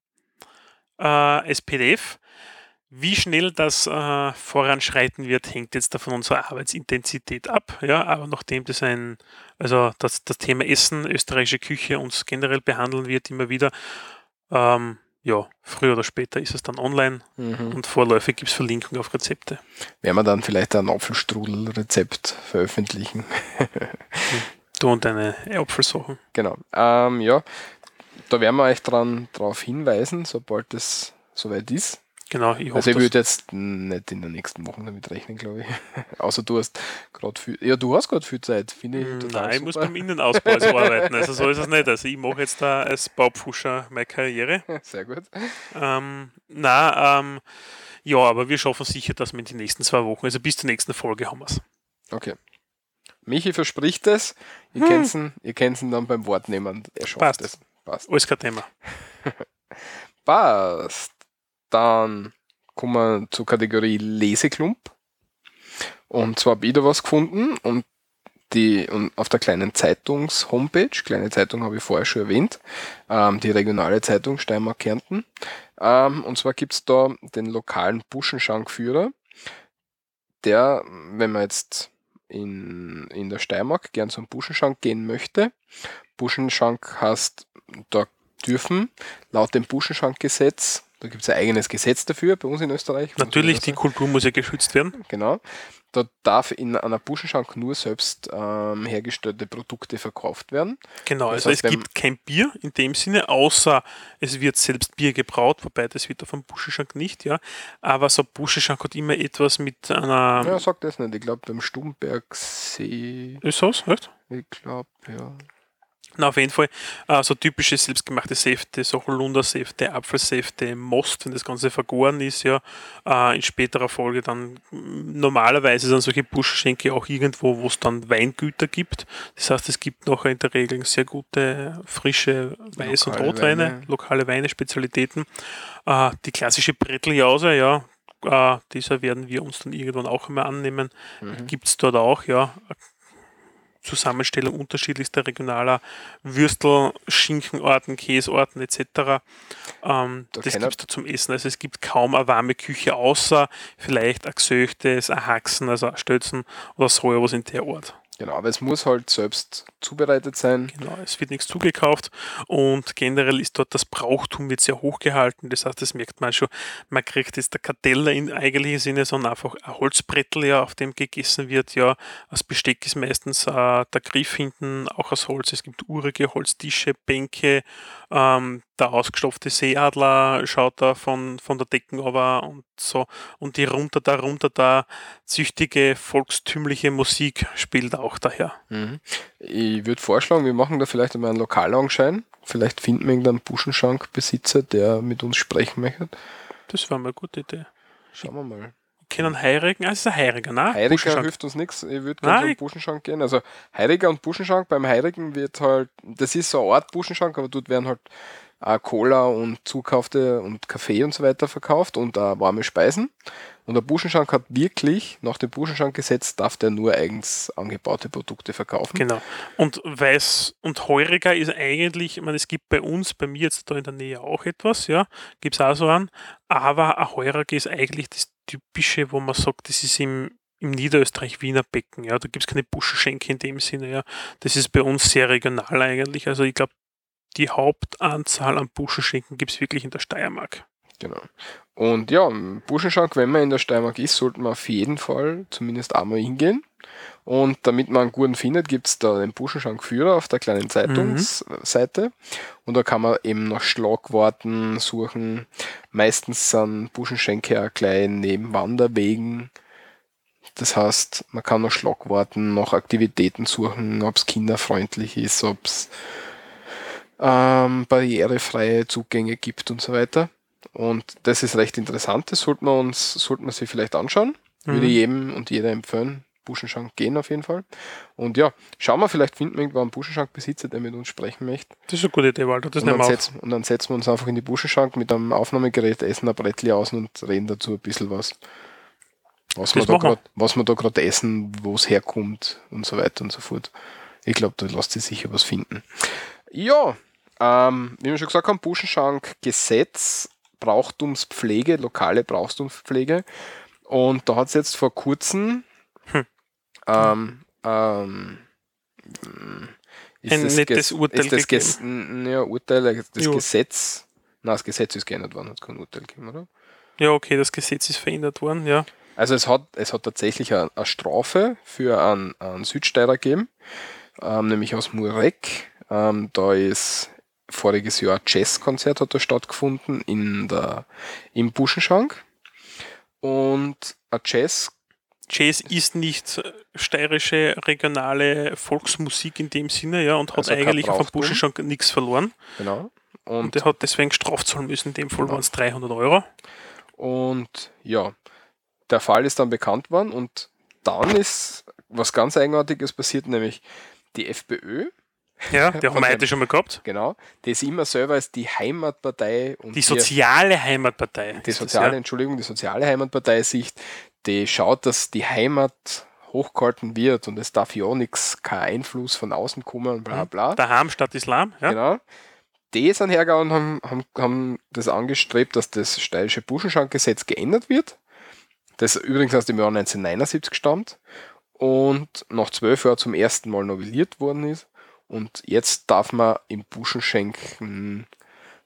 äh, als PDF. Wie schnell das äh, voranschreiten wird, hängt jetzt da von unserer Arbeitsintensität ab. Ja, aber nachdem das ein, also das, das Thema Essen, österreichische Küche uns generell behandeln wird, immer wieder, ähm, ja, früher oder später ist es dann online Mhm. und vorläufig gibt es Verlinkungen auf Rezepte. Werden wir dann vielleicht ein Apfelstrudel-Rezept veröffentlichen. Du und deine Apfelsachen. Genau. Ähm, ja, da werden wir euch dran darauf hinweisen, sobald es soweit ist. Genau, ich hoffe, Also ich würde jetzt nicht in den nächsten Wochen damit rechnen, glaube ich. Außer du hast gerade viel. Ja, du hast gerade viel Zeit, finde ich. Mm, Nein, ich muss super. beim Innenausbau arbeiten. Also so ist es nicht. Also ich mache jetzt da als Baupfuscher meine Karriere. Sehr gut. Ähm, na, ähm, ja, aber wir schaffen sicher, dass wir in den nächsten zwei Wochen, also bis zur nächsten Folge haben wir es. Okay. Michi verspricht es. Ihr Hm. kennt ihn, ihr kennt ihn dann beim Wort nehmen. Er schafft Passt. es. Passt. Alles kein Thema. Passt. Dann kommen wir zur Kategorie Leseklump. Und zwar habe ich da was gefunden und die und auf der kleinen Zeitungs-Homepage, kleine Zeitung habe ich vorher schon erwähnt, ähm, die regionale Zeitung Steiermark-Kärnten. Ähm, und zwar gibt es da den lokalen Buschenschankführer, der, wenn man jetzt in, in der Steiermark gern zum Buschenschank gehen möchte, Buschenschank heißt, da dürfen laut dem Buschenschankgesetz, da gibt es ein eigenes Gesetz dafür bei uns in Österreich. Natürlich, die sagen. Kultur muss ja geschützt werden. Genau. Da darf in einer Buschenschank nur selbst ähm, hergestellte Produkte verkauft werden. Genau, Das also heißt, es gibt kein Bier in dem Sinne, außer es wird selbst Bier gebraut, wobei das wird auf dem Buschenschank nicht, ja. Aber so ein Buschenschank hat immer etwas mit einer. Ja, sag das nicht. Ich glaube, beim Stumbergsee, Ist das, echt? ich glaube, ja. Na, auf jeden Fall äh, so typische selbstgemachte Säfte, so Holundersäfte, Apfelsäfte, Most, wenn das Ganze vergoren ist, ja, äh, in späterer Folge dann mm, normalerweise sind solche Buschschenke auch irgendwo, wo es dann Weingüter gibt. Das heißt, es gibt noch in der Regel sehr gute, frische Weiß- und Lokale Rotweine, Weine. lokale Weine, Spezialitäten. Äh, die klassische Bretteljause, ja, äh, dieser werden wir uns dann irgendwann auch immer annehmen. Mhm. Gibt es dort auch, ja, Zusammenstellung unterschiedlichster regionaler Würstel, Schinkenorten, Käseorten etc. Ähm, Da das gibt es da zum Essen. Also es gibt kaum eine warme Küche, außer vielleicht ein Gesöchtes, ein Haxen, also ein Stötzen oder so was in der Art. Genau, aber es muss halt selbst zubereitet sein. Genau, es wird nichts zugekauft und generell ist dort das Brauchtum wird sehr hoch gehalten. Das heißt, das merkt man schon, man kriegt jetzt der Karteller in eigentlichen Sinne, sondern einfach ein Holzbrettel, ja, auf dem gegessen wird. Ja, das Besteck ist meistens äh, der Griff hinten auch aus Holz. Es gibt urige Holztische, Bänke, ähm, der ausgestopfte Seeadler schaut da von, von der Decken runter und so. Und die runter da, runter da, züchtige, volkstümliche Musik spielt auch daher. Mhm. Ich würde vorschlagen, wir machen da vielleicht einmal einen Lokalaugenschein. Vielleicht finden wir irgendeinen Buschenschankbesitzer, der mit uns sprechen möchte. Das war mal eine gute Idee. Schauen wir mal. Können Heirigen, ah, es ist ein Heiriger, ne? Heiriger hilft uns nichts. Ich würde gerne zum Buschenschank gehen. Also Heiriger und Buschenschank. Beim Heirigen wird halt, das ist so eine Art Buschenschank, aber dort werden halt auch Cola und zukaufte und Kaffee und so weiter verkauft und auch warme Speisen. Und der Buschenschank hat wirklich, nach dem Buschenschankgesetz, darf der nur eigens angebaute Produkte verkaufen. Genau. Und Weiß und Heuriger ist eigentlich, ich meine, es gibt bei uns, bei mir jetzt da in der Nähe auch etwas, ja, gibt es auch so an, aber ein Heuriger ist eigentlich das Typische, wo man sagt, das ist im, im Niederösterreich-Wiener Becken, ja, da gibt es keine Buschenschenke in dem Sinne, ja. Das ist bei uns sehr regional eigentlich. Also ich glaube, die Hauptanzahl an Buschenschenken gibt es wirklich in der Steiermark. Genau. Und ja, im Buschenschank, wenn man in der Steiermark ist, sollte man auf jeden Fall zumindest einmal hingehen. Und damit man einen guten findet, gibt es da den Buschenschank-Führer auf der kleinen Zeitungsseite. Und da kann man eben nach Schlagworten suchen. Meistens sind Buschenschenke auch gleich neben Wanderwegen. Das heißt, man kann nach Schlagworten, nach Aktivitäten suchen, ob es kinderfreundlich ist, ob es ähm, barrierefreie Zugänge gibt und so weiter. Und das ist recht interessant, das sollte man uns, sollte man sich vielleicht anschauen. Würde Mhm. jedem und jeder empfehlen. Buschenschank gehen auf jeden Fall. Und ja, schauen wir, vielleicht finden wir irgendwann einen Buschenschankbesitzer, der mit uns sprechen möchte. Das ist eine gute Idee, Walter, das Und dann, wir setzen, und dann setzen wir uns einfach in die Buschenschank mit einem Aufnahmegerät, essen ein Brettli aus und reden dazu ein bisschen was. Was, wir da wir. grad, was wir da gerade essen, wo es herkommt und so weiter und so fort. Ich glaube, da lässt sich sicher was finden. Ja, ähm, wie wir schon gesagt haben, Buschenschank Gesetz, Brauchtumspflege, lokale Brauchtumspflege. Und da hat es jetzt vor kurzem Hm. ähm, ähm, ist Ein das nettes Urteil ist das Ges n- ja, Urteil, äh, das Jo. Gesetz, na das Gesetz ist geändert worden, hat kein Urteil gegeben, oder? Ja, okay, das Gesetz ist verändert worden, ja. Also es hat, es hat tatsächlich eine, eine Strafe für einen, einen Südsteirer gegeben, ähm, nämlich aus Murek. Ähm, da ist voriges Jahr ein Jazzkonzert hat da stattgefunden in der, im Buschenschank. Und ein Jazz, Jazz ist nicht steirische regionale Volksmusik in dem Sinne, ja, und hat Also eigentlich auf dem Brauchtum. Buschenschank nichts verloren. genau. Und Und, der hat deswegen Straf zahlen müssen. In dem Fall Genau. waren es 300 Euro. und ja, der Fall ist dann bekannt worden und dann ist was ganz Eigenartiges passiert, nämlich die FPÖ, Ja, die haben wir heute schon mal gehabt. genau, die ist immer selber als die Heimatpartei und Die soziale Heimatpartei. die ist das, soziale, ja. Entschuldigung, die soziale Heimatpartei Sicht, die schaut, dass die Heimat hochgehalten wird und es darf ja nichts, kein Einfluss von außen kommen und bla bla. Daheim statt Islam, ja. Genau. Die sind hergegangen und haben, haben, haben das angestrebt, dass das steirische Buschenschankgesetz geändert wird. Das übrigens aus dem Jahr 1979 stammt und nach zwölf Jahren zum ersten Mal novelliert worden ist. Und jetzt darf man im Buschenschenken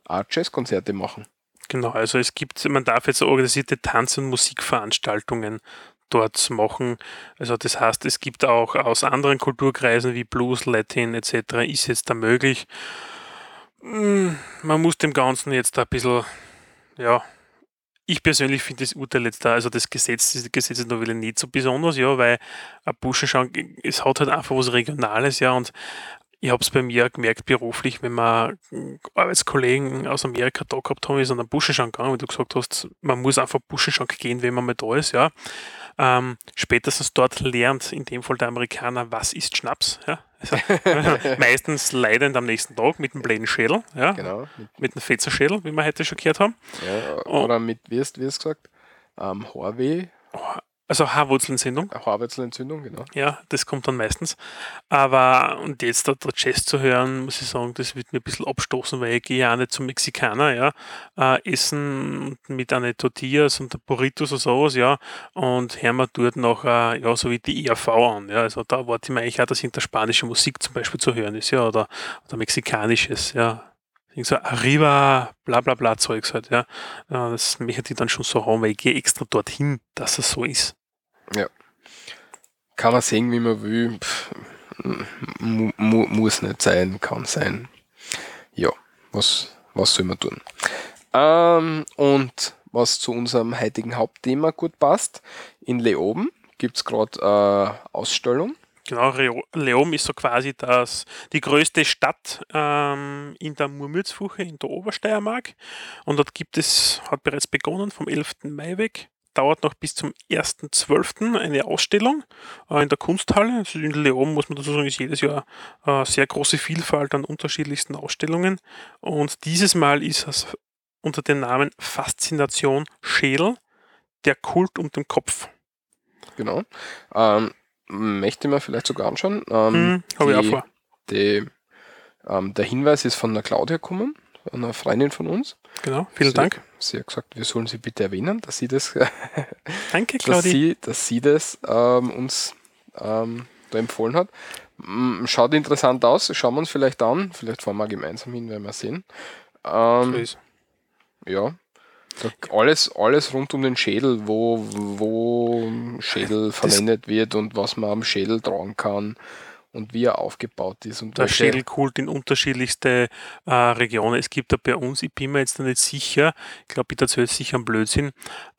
auch Jazzkonzerte machen. Genau, also es gibt, man darf jetzt organisierte Tanz- und Musikveranstaltungen dort machen. Also das heißt, es gibt auch aus anderen Kulturkreisen wie Blues, Latin etc. ist jetzt da möglich. Mm, Man muss dem Ganzen jetzt ein bisschen, ja, ich persönlich finde das Urteil jetzt da, also das Gesetz, diese Gesetzesnovelle nicht so besonders, ja, weil ein Buschenschank, es hat halt einfach was Regionales, ja, und ich habe es bei mir gemerkt beruflich, wenn wir äh, Arbeitskollegen aus Amerika da gehabt haben, ist an den Buschenschank gegangen, wie du gesagt hast, man muss einfach Buschenschank gehen, wenn man mal da ist, ja. Ähm, spätestens dort lernt in dem Fall der Amerikaner, was ist Schnaps, ja. Also, meistens leidend am nächsten Tag mit einem bläden Schädel, ja. Genau. Mit, Mit einem Fetzerschädel, wie wir heute schon gehört haben. ja. Oder mit, wie hast du gesagt? ähm, Haarweh, Also Haarwurzelentzündung. Haarwurzelentzündung, genau. Ja, das kommt dann meistens. Aber und jetzt da der Jazz zu hören, muss ich sagen, das wird mir ein bisschen abstoßen, weil ich gehe ja auch nicht zum Mexikaner, ja. Äh, essen mit einer Tortillas und der Burritos oder sowas, ja. Und hören wir dort noch, äh, ja, so wie die ERV an, ja. Also da warte ich mir eigentlich auch, dass hinter spanische Musik zum Beispiel zu hören ist, ja, oder, oder mexikanisches, ja. Irgend So Arriba, bla bla bla Zeugs halt, ja. ja das möchte ich dann schon so haben, weil ich gehe extra dorthin, dass es so ist. Kann man sehen, wie man will. Pff, mu mu muss nicht sein, kann sein. Ja, was, was soll man tun? Ähm, und was zu unserem heutigen Hauptthema gut passt, in Leoben gibt es gerade äh, Ausstellung. Genau, Leom ist so quasi das, die größte Stadt ähm, in der Murmürzfuche in der Obersteiermark. Und dort gibt es, hat bereits begonnen, vom 11. Mai weg, dauert noch bis zum 1.12. eine Ausstellung äh, in der Kunsthalle. Also in Leom, muss man dazu sagen, ist jedes Jahr äh, sehr große Vielfalt an unterschiedlichsten Ausstellungen. Und dieses Mal ist es unter dem Namen Faszination Schädel, der Kult um den Kopf. Genau. Ähm, möchte man vielleicht sogar anschauen. Ähm, Hm, Habe ich auch vor. Die, ähm, der Hinweis ist von der Claudia gekommen, einer Freundin von uns. Genau, vielen sie, Dank. Sie hat gesagt, wir sollen sie bitte erwähnen, dass sie das, Danke, dass Claudi. sie, dass sie das ähm, uns ähm, da empfohlen hat. Mm, Schaut interessant aus, schauen wir uns vielleicht an. Vielleicht fahren wir gemeinsam hin, werden wir sehen. So Ähm, ist. ja. Alles, alles rund um den Schädel, wo, wo Schädel verwendet wird und was man am Schädel tragen kann und wie er aufgebaut ist. Und der Schädelkult in unterschiedlichste äh, Regionen. Es gibt da bei uns, ich bin mir jetzt noch nicht sicher, ich glaube, ich erzähle sicher einen Blödsinn,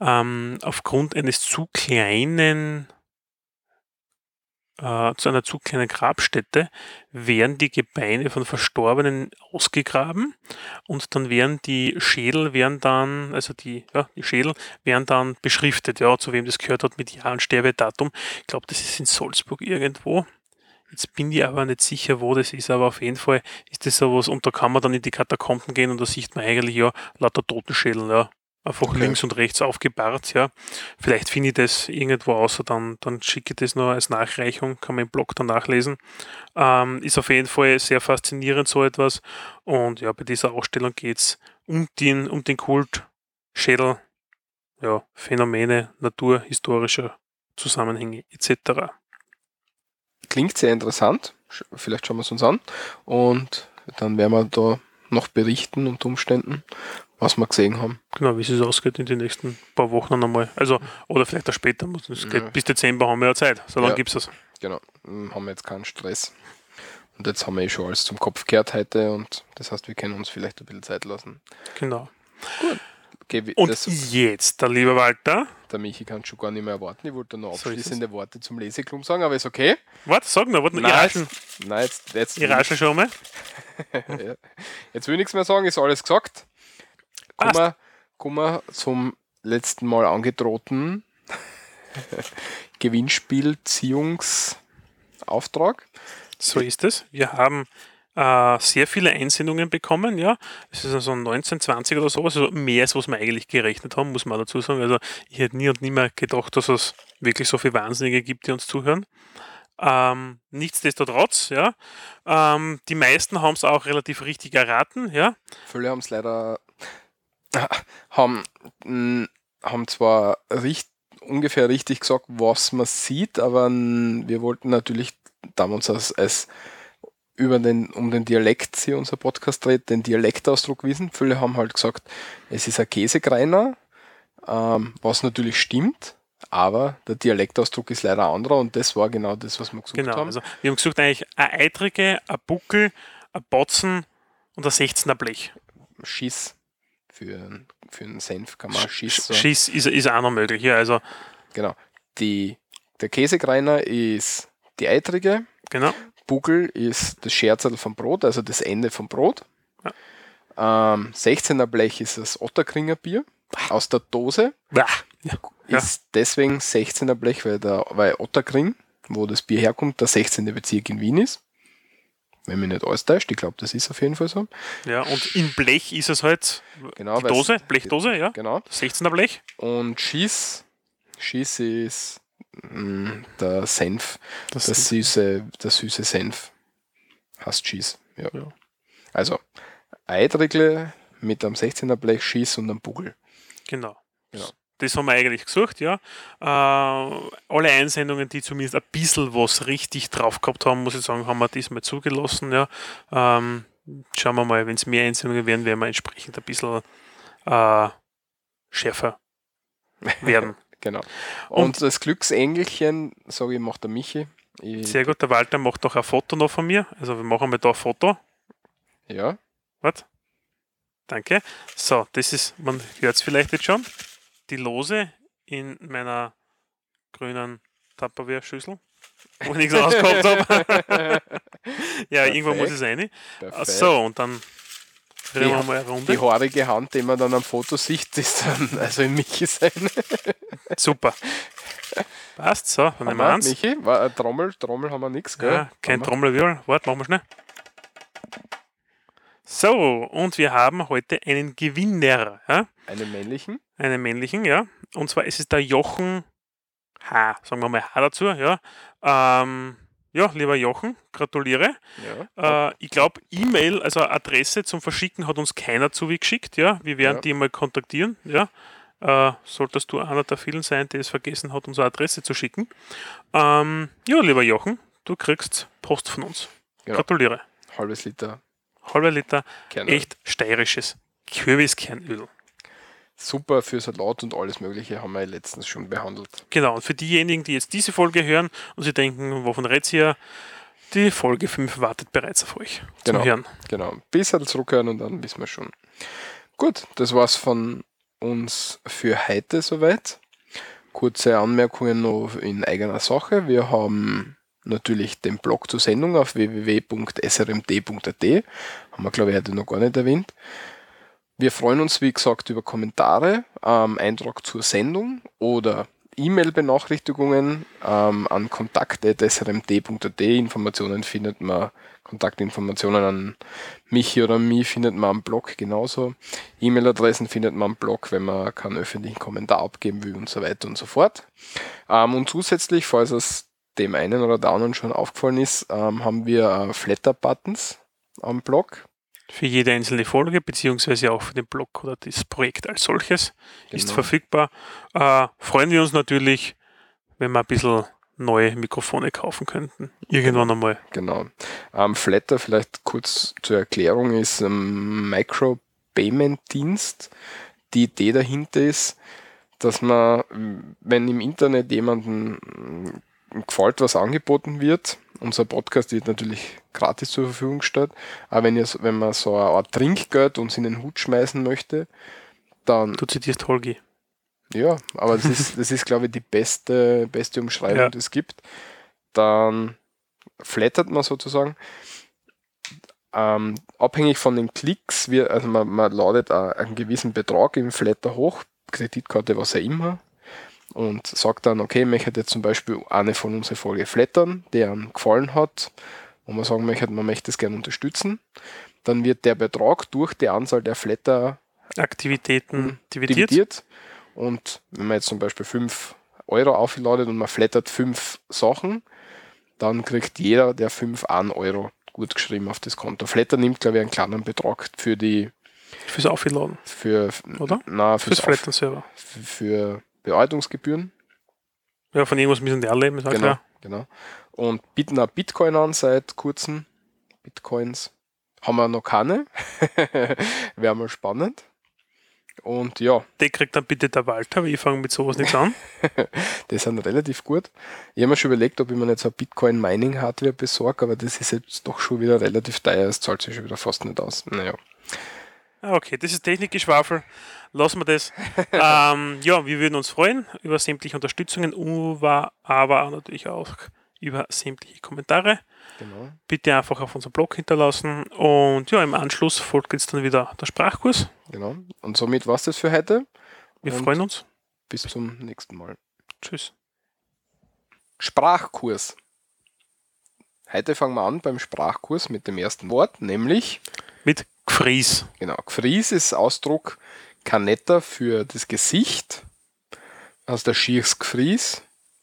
ähm, aufgrund eines zu kleinen, äh, zu einer zu kleinen Grabstätte werden die Gebeine von Verstorbenen ausgegraben und dann werden die Schädel werden dann, also die, ja, die Schädel werden dann beschriftet, ja, zu wem das gehört hat mit Jahr und Sterbedatum. Ich glaube, das ist in Salzburg irgendwo. Jetzt bin ich aber nicht sicher, wo das ist, aber auf jeden Fall ist das sowas und da kann man dann in die Katakomben gehen und da sieht man eigentlich ja lauter Totenschädel, ja. Einfach Okay. links und rechts aufgebahrt, ja. Vielleicht finde ich das irgendwo außer, dann, dann schicke ich das noch als Nachreichung, kann man im Blog dann nachlesen. Ähm, ist auf jeden Fall sehr faszinierend, so etwas. Und ja, bei dieser Ausstellung geht es um den, um den Kult, Schädel, ja, Phänomene, naturhistorischer Zusammenhänge etc. klingt sehr interessant. Vielleicht schauen wir es uns an. Und dann werden wir da noch berichten unter Umständen, was wir gesehen haben. Genau, wie es ausgeht in den nächsten paar Wochen einmal. Also, oder vielleicht auch später. muss- Es geht Ja. bis Dezember haben wir ja Zeit. So lange Ja. gibt es das. Genau, hm, haben wir jetzt keinen Stress. Und jetzt haben wir eh schon alles zum Kopf gehört heute und das heißt, wir können uns vielleicht ein bisschen Zeit lassen. Genau. Okay, wie- Und jetzt, der liebe Walter. der Michi kann schon gar nicht mehr erwarten. Ich wollte noch So abschließende Worte zum Leseklub sagen, aber ist okay. Warte, sag noch, warte. Ich Nein, jetzt, nein, jetzt, jetzt, schon mal. ja. jetzt will ich nichts mehr sagen, ist alles gesagt. Kommen Passt. wir, kommen wir zum letzten Mal angedrohten Gewinnspielziehungsauftrag. So ist es. Wir haben äh, sehr viele Einsendungen bekommen, ja. Es ist also 19, 20 oder sowas, also mehr als was wir eigentlich gerechnet haben, muss man dazu sagen. Also ich hätte nie und nimmer gedacht, dass es wirklich so viele Wahnsinnige gibt, die uns zuhören. Ähm, nichtsdestotrotz, ja, ähm, die meisten haben es auch relativ richtig erraten, ja. Viele haben es leider haben, mh, haben zwar richt, ungefähr richtig gesagt, was man sieht, aber wir wollten natürlich damals als, als über den, um den Dialekt hier unser Podcast dreht, den Dialektausdruck wissen. Viele haben halt gesagt, es ist ein Käsekreiner, ähm, was natürlich stimmt, aber der Dialektausdruck ist leider anderer und das war genau das, was wir gesucht Genau. haben. Also wir haben gesucht eigentlich eine Eitrige, ein Buckel, ein Botzen und ein 16er Blech. Schiss für, für einen Senf kann man Schiss. Schiss ist, ist auch noch möglich, ja. Also, Genau. Die, der Käsekreiner ist die eitrige, genau. Bugel ist das Scherzerl vom Brot, also das Ende vom Brot. Ähm, 16er Blech ist das Otterkringer Bier aus der Dose. Ja. Ja. Ist deswegen 16er Blech, weil, der, weil Otterkring, wo das Bier herkommt, der 16. Bezirk in Wien ist. Wenn mich nicht alles täuscht. Ich glaube, das ist auf jeden Fall so. Ja, und in Blech ist es halt Genau, die Dose, Blechdose, ja. Genau. 16er Blech. Und Schieß, Schieß ist mh, der Senf, Das das süße, der süße Senf. Heißt Schieß. Ja. Ja. Also, Eidrigle mit einem 16er Blech Schieß und einem Bugel. Genau. Genau. Das haben wir eigentlich gesucht, ja. Äh, alle Einsendungen, die zumindest ein bisschen was richtig drauf gehabt haben, muss ich sagen, haben wir diesmal zugelassen, ja. Ähm, schauen wir mal, wenn es mehr Einsendungen werden, werden wir entsprechend ein bisschen äh, schärfer werden. Genau. Und- Und, das Glücksengelchen, sage ich, macht der Michi. Ich, Sehr gut, der Walter macht noch ein Foto noch von mir. Also wir machen mal da ein Foto. Ja, Was? Danke. So, das ist, man hört es vielleicht jetzt schon, die Lose in meiner grünen Tupperware-Schüssel, wo ich nichts rausgehabt habe. ja, irgendwo muss es rein. perfekt. So, und dann drehen wir Die- mal eine Die Runde. haarige Hand, die man dann am Foto sieht, ist dann also in Michi sein. Super. Passt, so, dann nehmen wir eins. Michi, war eine Trommel, Trommel haben wir nichts, gell? Ja, kein? Trommelwirbel. Warte, machen wir schnell. So, und wir haben heute einen Gewinner. Ja? Einen männlichen. einen männlichen, ja. Und zwar ist es der Jochen H. Sagen wir mal H dazu, ja. Ähm, ja, lieber Jochen, gratuliere. Ja. Äh, ich glaube, E-Mail, also Adresse zum Verschicken hat uns keiner zugeschickt, ja. Wir werden Ja. die mal kontaktieren, ja. Äh, solltest du einer der vielen sein, der es vergessen hat, unsere Adresse zu schicken. Ähm, ja, lieber Jochen, du kriegst Post von uns. Ja. Gratuliere. Halbes Liter Halber Liter Kernöl. echt steirisches Kürbiskernöl. Super für Salat und alles Mögliche haben wir letztens schon behandelt. Genau, und für diejenigen, die jetzt diese Folge hören und sie denken, wovon redet ihr? Die Folge 5 wartet bereits auf euch zum Genau. Hören. Genau. Ein bisschen zurückhören und dann wissen wir schon. Gut, das war's von uns für heute soweit. Kurze Anmerkungen noch in eigener Sache. Wir haben natürlich den Blog zur Sendung auf www.srmd.at. Haben wir, glaube ich, heute noch gar nicht erwähnt. Wir freuen uns, wie gesagt, über Kommentare, ähm, Eintrag zur Sendung oder E-Mail-Benachrichtigungen ähm, an kontakt.srmd.at. Informationen findet man, Kontaktinformationen an mich oder mich findet man am Blog genauso. E-Mail-Adressen findet man am Blog, wenn man keinen öffentlichen Kommentar abgeben will und so weiter und so fort. Ähm, und zusätzlich, falls es dem einen oder der anderen schon aufgefallen ist, ähm, haben wir äh, Flatter-Buttons am Blog. Für jede einzelne Folge, beziehungsweise auch für den Blog oder das Projekt als solches ist Genau. verfügbar. Äh, freuen wir uns natürlich, wenn wir ein bisschen neue Mikrofone kaufen könnten. Irgendwann einmal. Genau. Ähm, Flatter, vielleicht kurz zur Erklärung, ist ein Micro-Payment-Dienst. Die Idee dahinter ist, dass man, wenn im Internet jemandem mm, gefällt, was angeboten wird, unser Podcast wird natürlich gratis zur Verfügung gestellt, aber wenn, ihr, wenn man so eine Art Trinkgeld uns in den Hut schmeißen möchte, dann Du zitierst Holgi. ja, aber das ist, das ist glaube ich, die beste, beste Umschreibung, Ja. die es gibt. Dann flattert man sozusagen. Ähm, abhängig von den Klicks, wir, also man, man ladet einen gewissen Betrag im Flatter hoch, Kreditkarte, was auch immer, und sagt dann, okay, möchte jetzt zum Beispiel eine von unseren Folge flattern, der einem gefallen hat, wo man sagen möchte, man möchte es gerne unterstützen. Dann wird der Betrag durch die Anzahl der Flatter Aktivitäten dividiert. dividiert. Und wenn man jetzt zum Beispiel 5 Euro aufladet und man flattert 5 Sachen, dann kriegt jeder der 5 1 Euro gut geschrieben auf das Konto. Flatter nimmt, glaube ich, einen kleinen Betrag für die Fürs Aufladen, für oder? na, Fürs fürs Auf- Flatten selber. für Bearbeitungsgebühren. Ja, von irgendwas müssen die alle leben, ist auch Genau, klar. genau. Und bieten auch Bitcoin an seit kurzem. Bitcoins haben wir noch keine. Wäre mal spannend. Und ja, Die kriegt dann bitte der Walter, weil ich fange mit sowas nichts an. Die sind relativ gut. Ich habe mir schon überlegt, ob ich mir so eine Bitcoin-Mining-Hardware besorge, aber das ist jetzt doch schon wieder relativ teuer. Es zahlt sich schon wieder fast nicht aus. Naja. Ah, Okay, das ist Technikgeschwafel. Lassen wir das. ähm, ja, wir würden uns freuen über sämtliche Unterstützungen, über, aber natürlich auch über sämtliche Kommentare. Genau. Bitte einfach auf unserem Blog hinterlassen. Und ja, im Anschluss folgt jetzt dann wieder der Sprachkurs. genau. Und somit war es das für heute. Wir Und- freuen uns. Bis zum nächsten Mal. Tschüss. Sprachkurs Heute fangen wir an beim Sprachkurs mit dem ersten Wort, nämlich, Mit Gfries. genau, Gfries ist Ausdruck Kanetter für das Gesicht. Aus der Schiers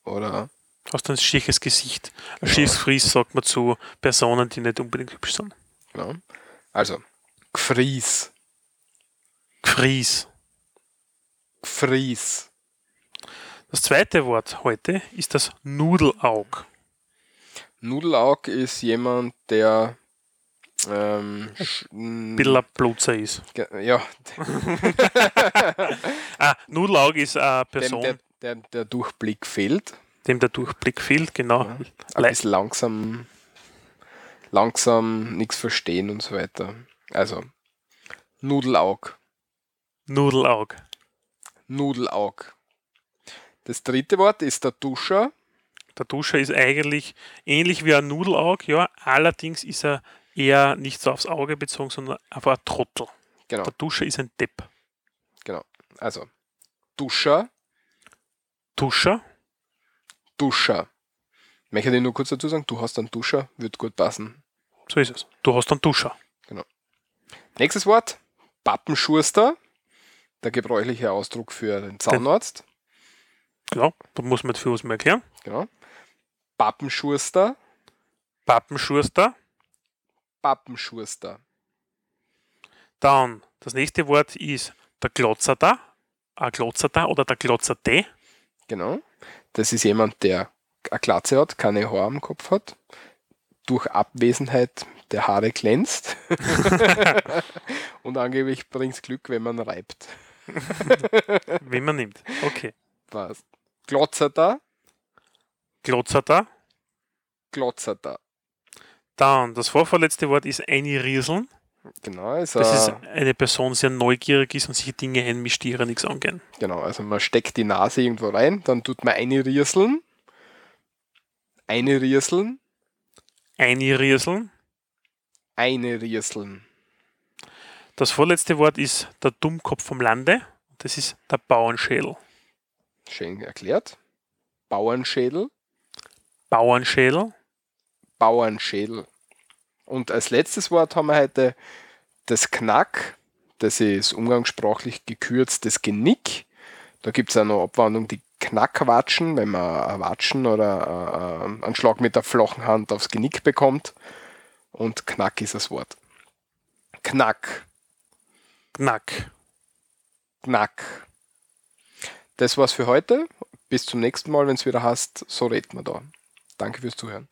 oder Hast du ein schieres Gesicht. Ein schieres Gfries sagt man zu Personen, die nicht unbedingt hübsch sind. genau. Also, Gfries, Gfries. Gfries. Das zweite Wort heute ist das Nudelaug. Nudelaug ist jemand, der ähm, Ein ein Blutzer ist. ja, Ah, Nudelaug ist eine dem, Person, der, der, der Durchblick fehlt. dem der Durchblick fehlt, genau. Ein Le- bisschen langsam, langsam nichts verstehen und so weiter. Also, Nudelaug. Nudelaug. Nudelaug. Das dritte Wort ist der Duscher. Der Duscher ist eigentlich ähnlich wie ein Nudelaug, ja, allerdings ist er eher nicht so aufs Auge bezogen, sondern einfach ein Trottel. Genau, Der Duscher ist ein Depp. genau. Also, Duscher, Duscher, Duscher. Möchte ich nur kurz dazu sagen, du hast einen Duscher, wird gut passen. so ist es. Du hast einen Duscher. Nächstes Wort, Pappenschuster. Der gebräuchliche Ausdruck für den Zahnarzt. Genau, da muss man für uns mal erklären. Genau. Pappenschuster, Pappenschuster. Pappenschuster. Dann, das nächste Wort ist der Glotzerter. Ein Glotzerter oder der Glotzerte. Genau. Das ist jemand, der eine Glatze hat, keine Haare am Kopf hat, durch Abwesenheit der Haare glänzt und angeblich bringt es Glück, wenn man reibt. Wenn man nimmt. Okay. Was? Glotzerter, Glotzerter. Glotzerter. Dann, das vorvorletzte Wort ist einrieseln. Genau, ist, Das ist eine Person, die sehr neugierig ist und sich Dinge einmischt, die ihrer nichts angehen. genau, also man steckt die Nase irgendwo rein, dann tut man eine rieseln, eine rieseln, Einrieseln. eine rieseln. Das vorletzte Wort ist der Dummkopf vom Lande. Das ist der Bauernschädel. Schön erklärt. Bauernschädel, Bauernschädel. Bauernschädel. Und als letztes Wort haben wir heute das Knack. Das ist umgangssprachlich gekürzt das Genick. Da gibt es auch noch Abwandlung, die Knackwatschen, wenn man ein Watschen oder äh, einen Schlag mit der flachen Hand aufs Genick bekommt. Und Knack ist das Wort. Knack, Knack. Knack. Das war's für heute. Bis zum nächsten Mal, wenn es wieder heißt, so reden wir da. Danke fürs Zuhören.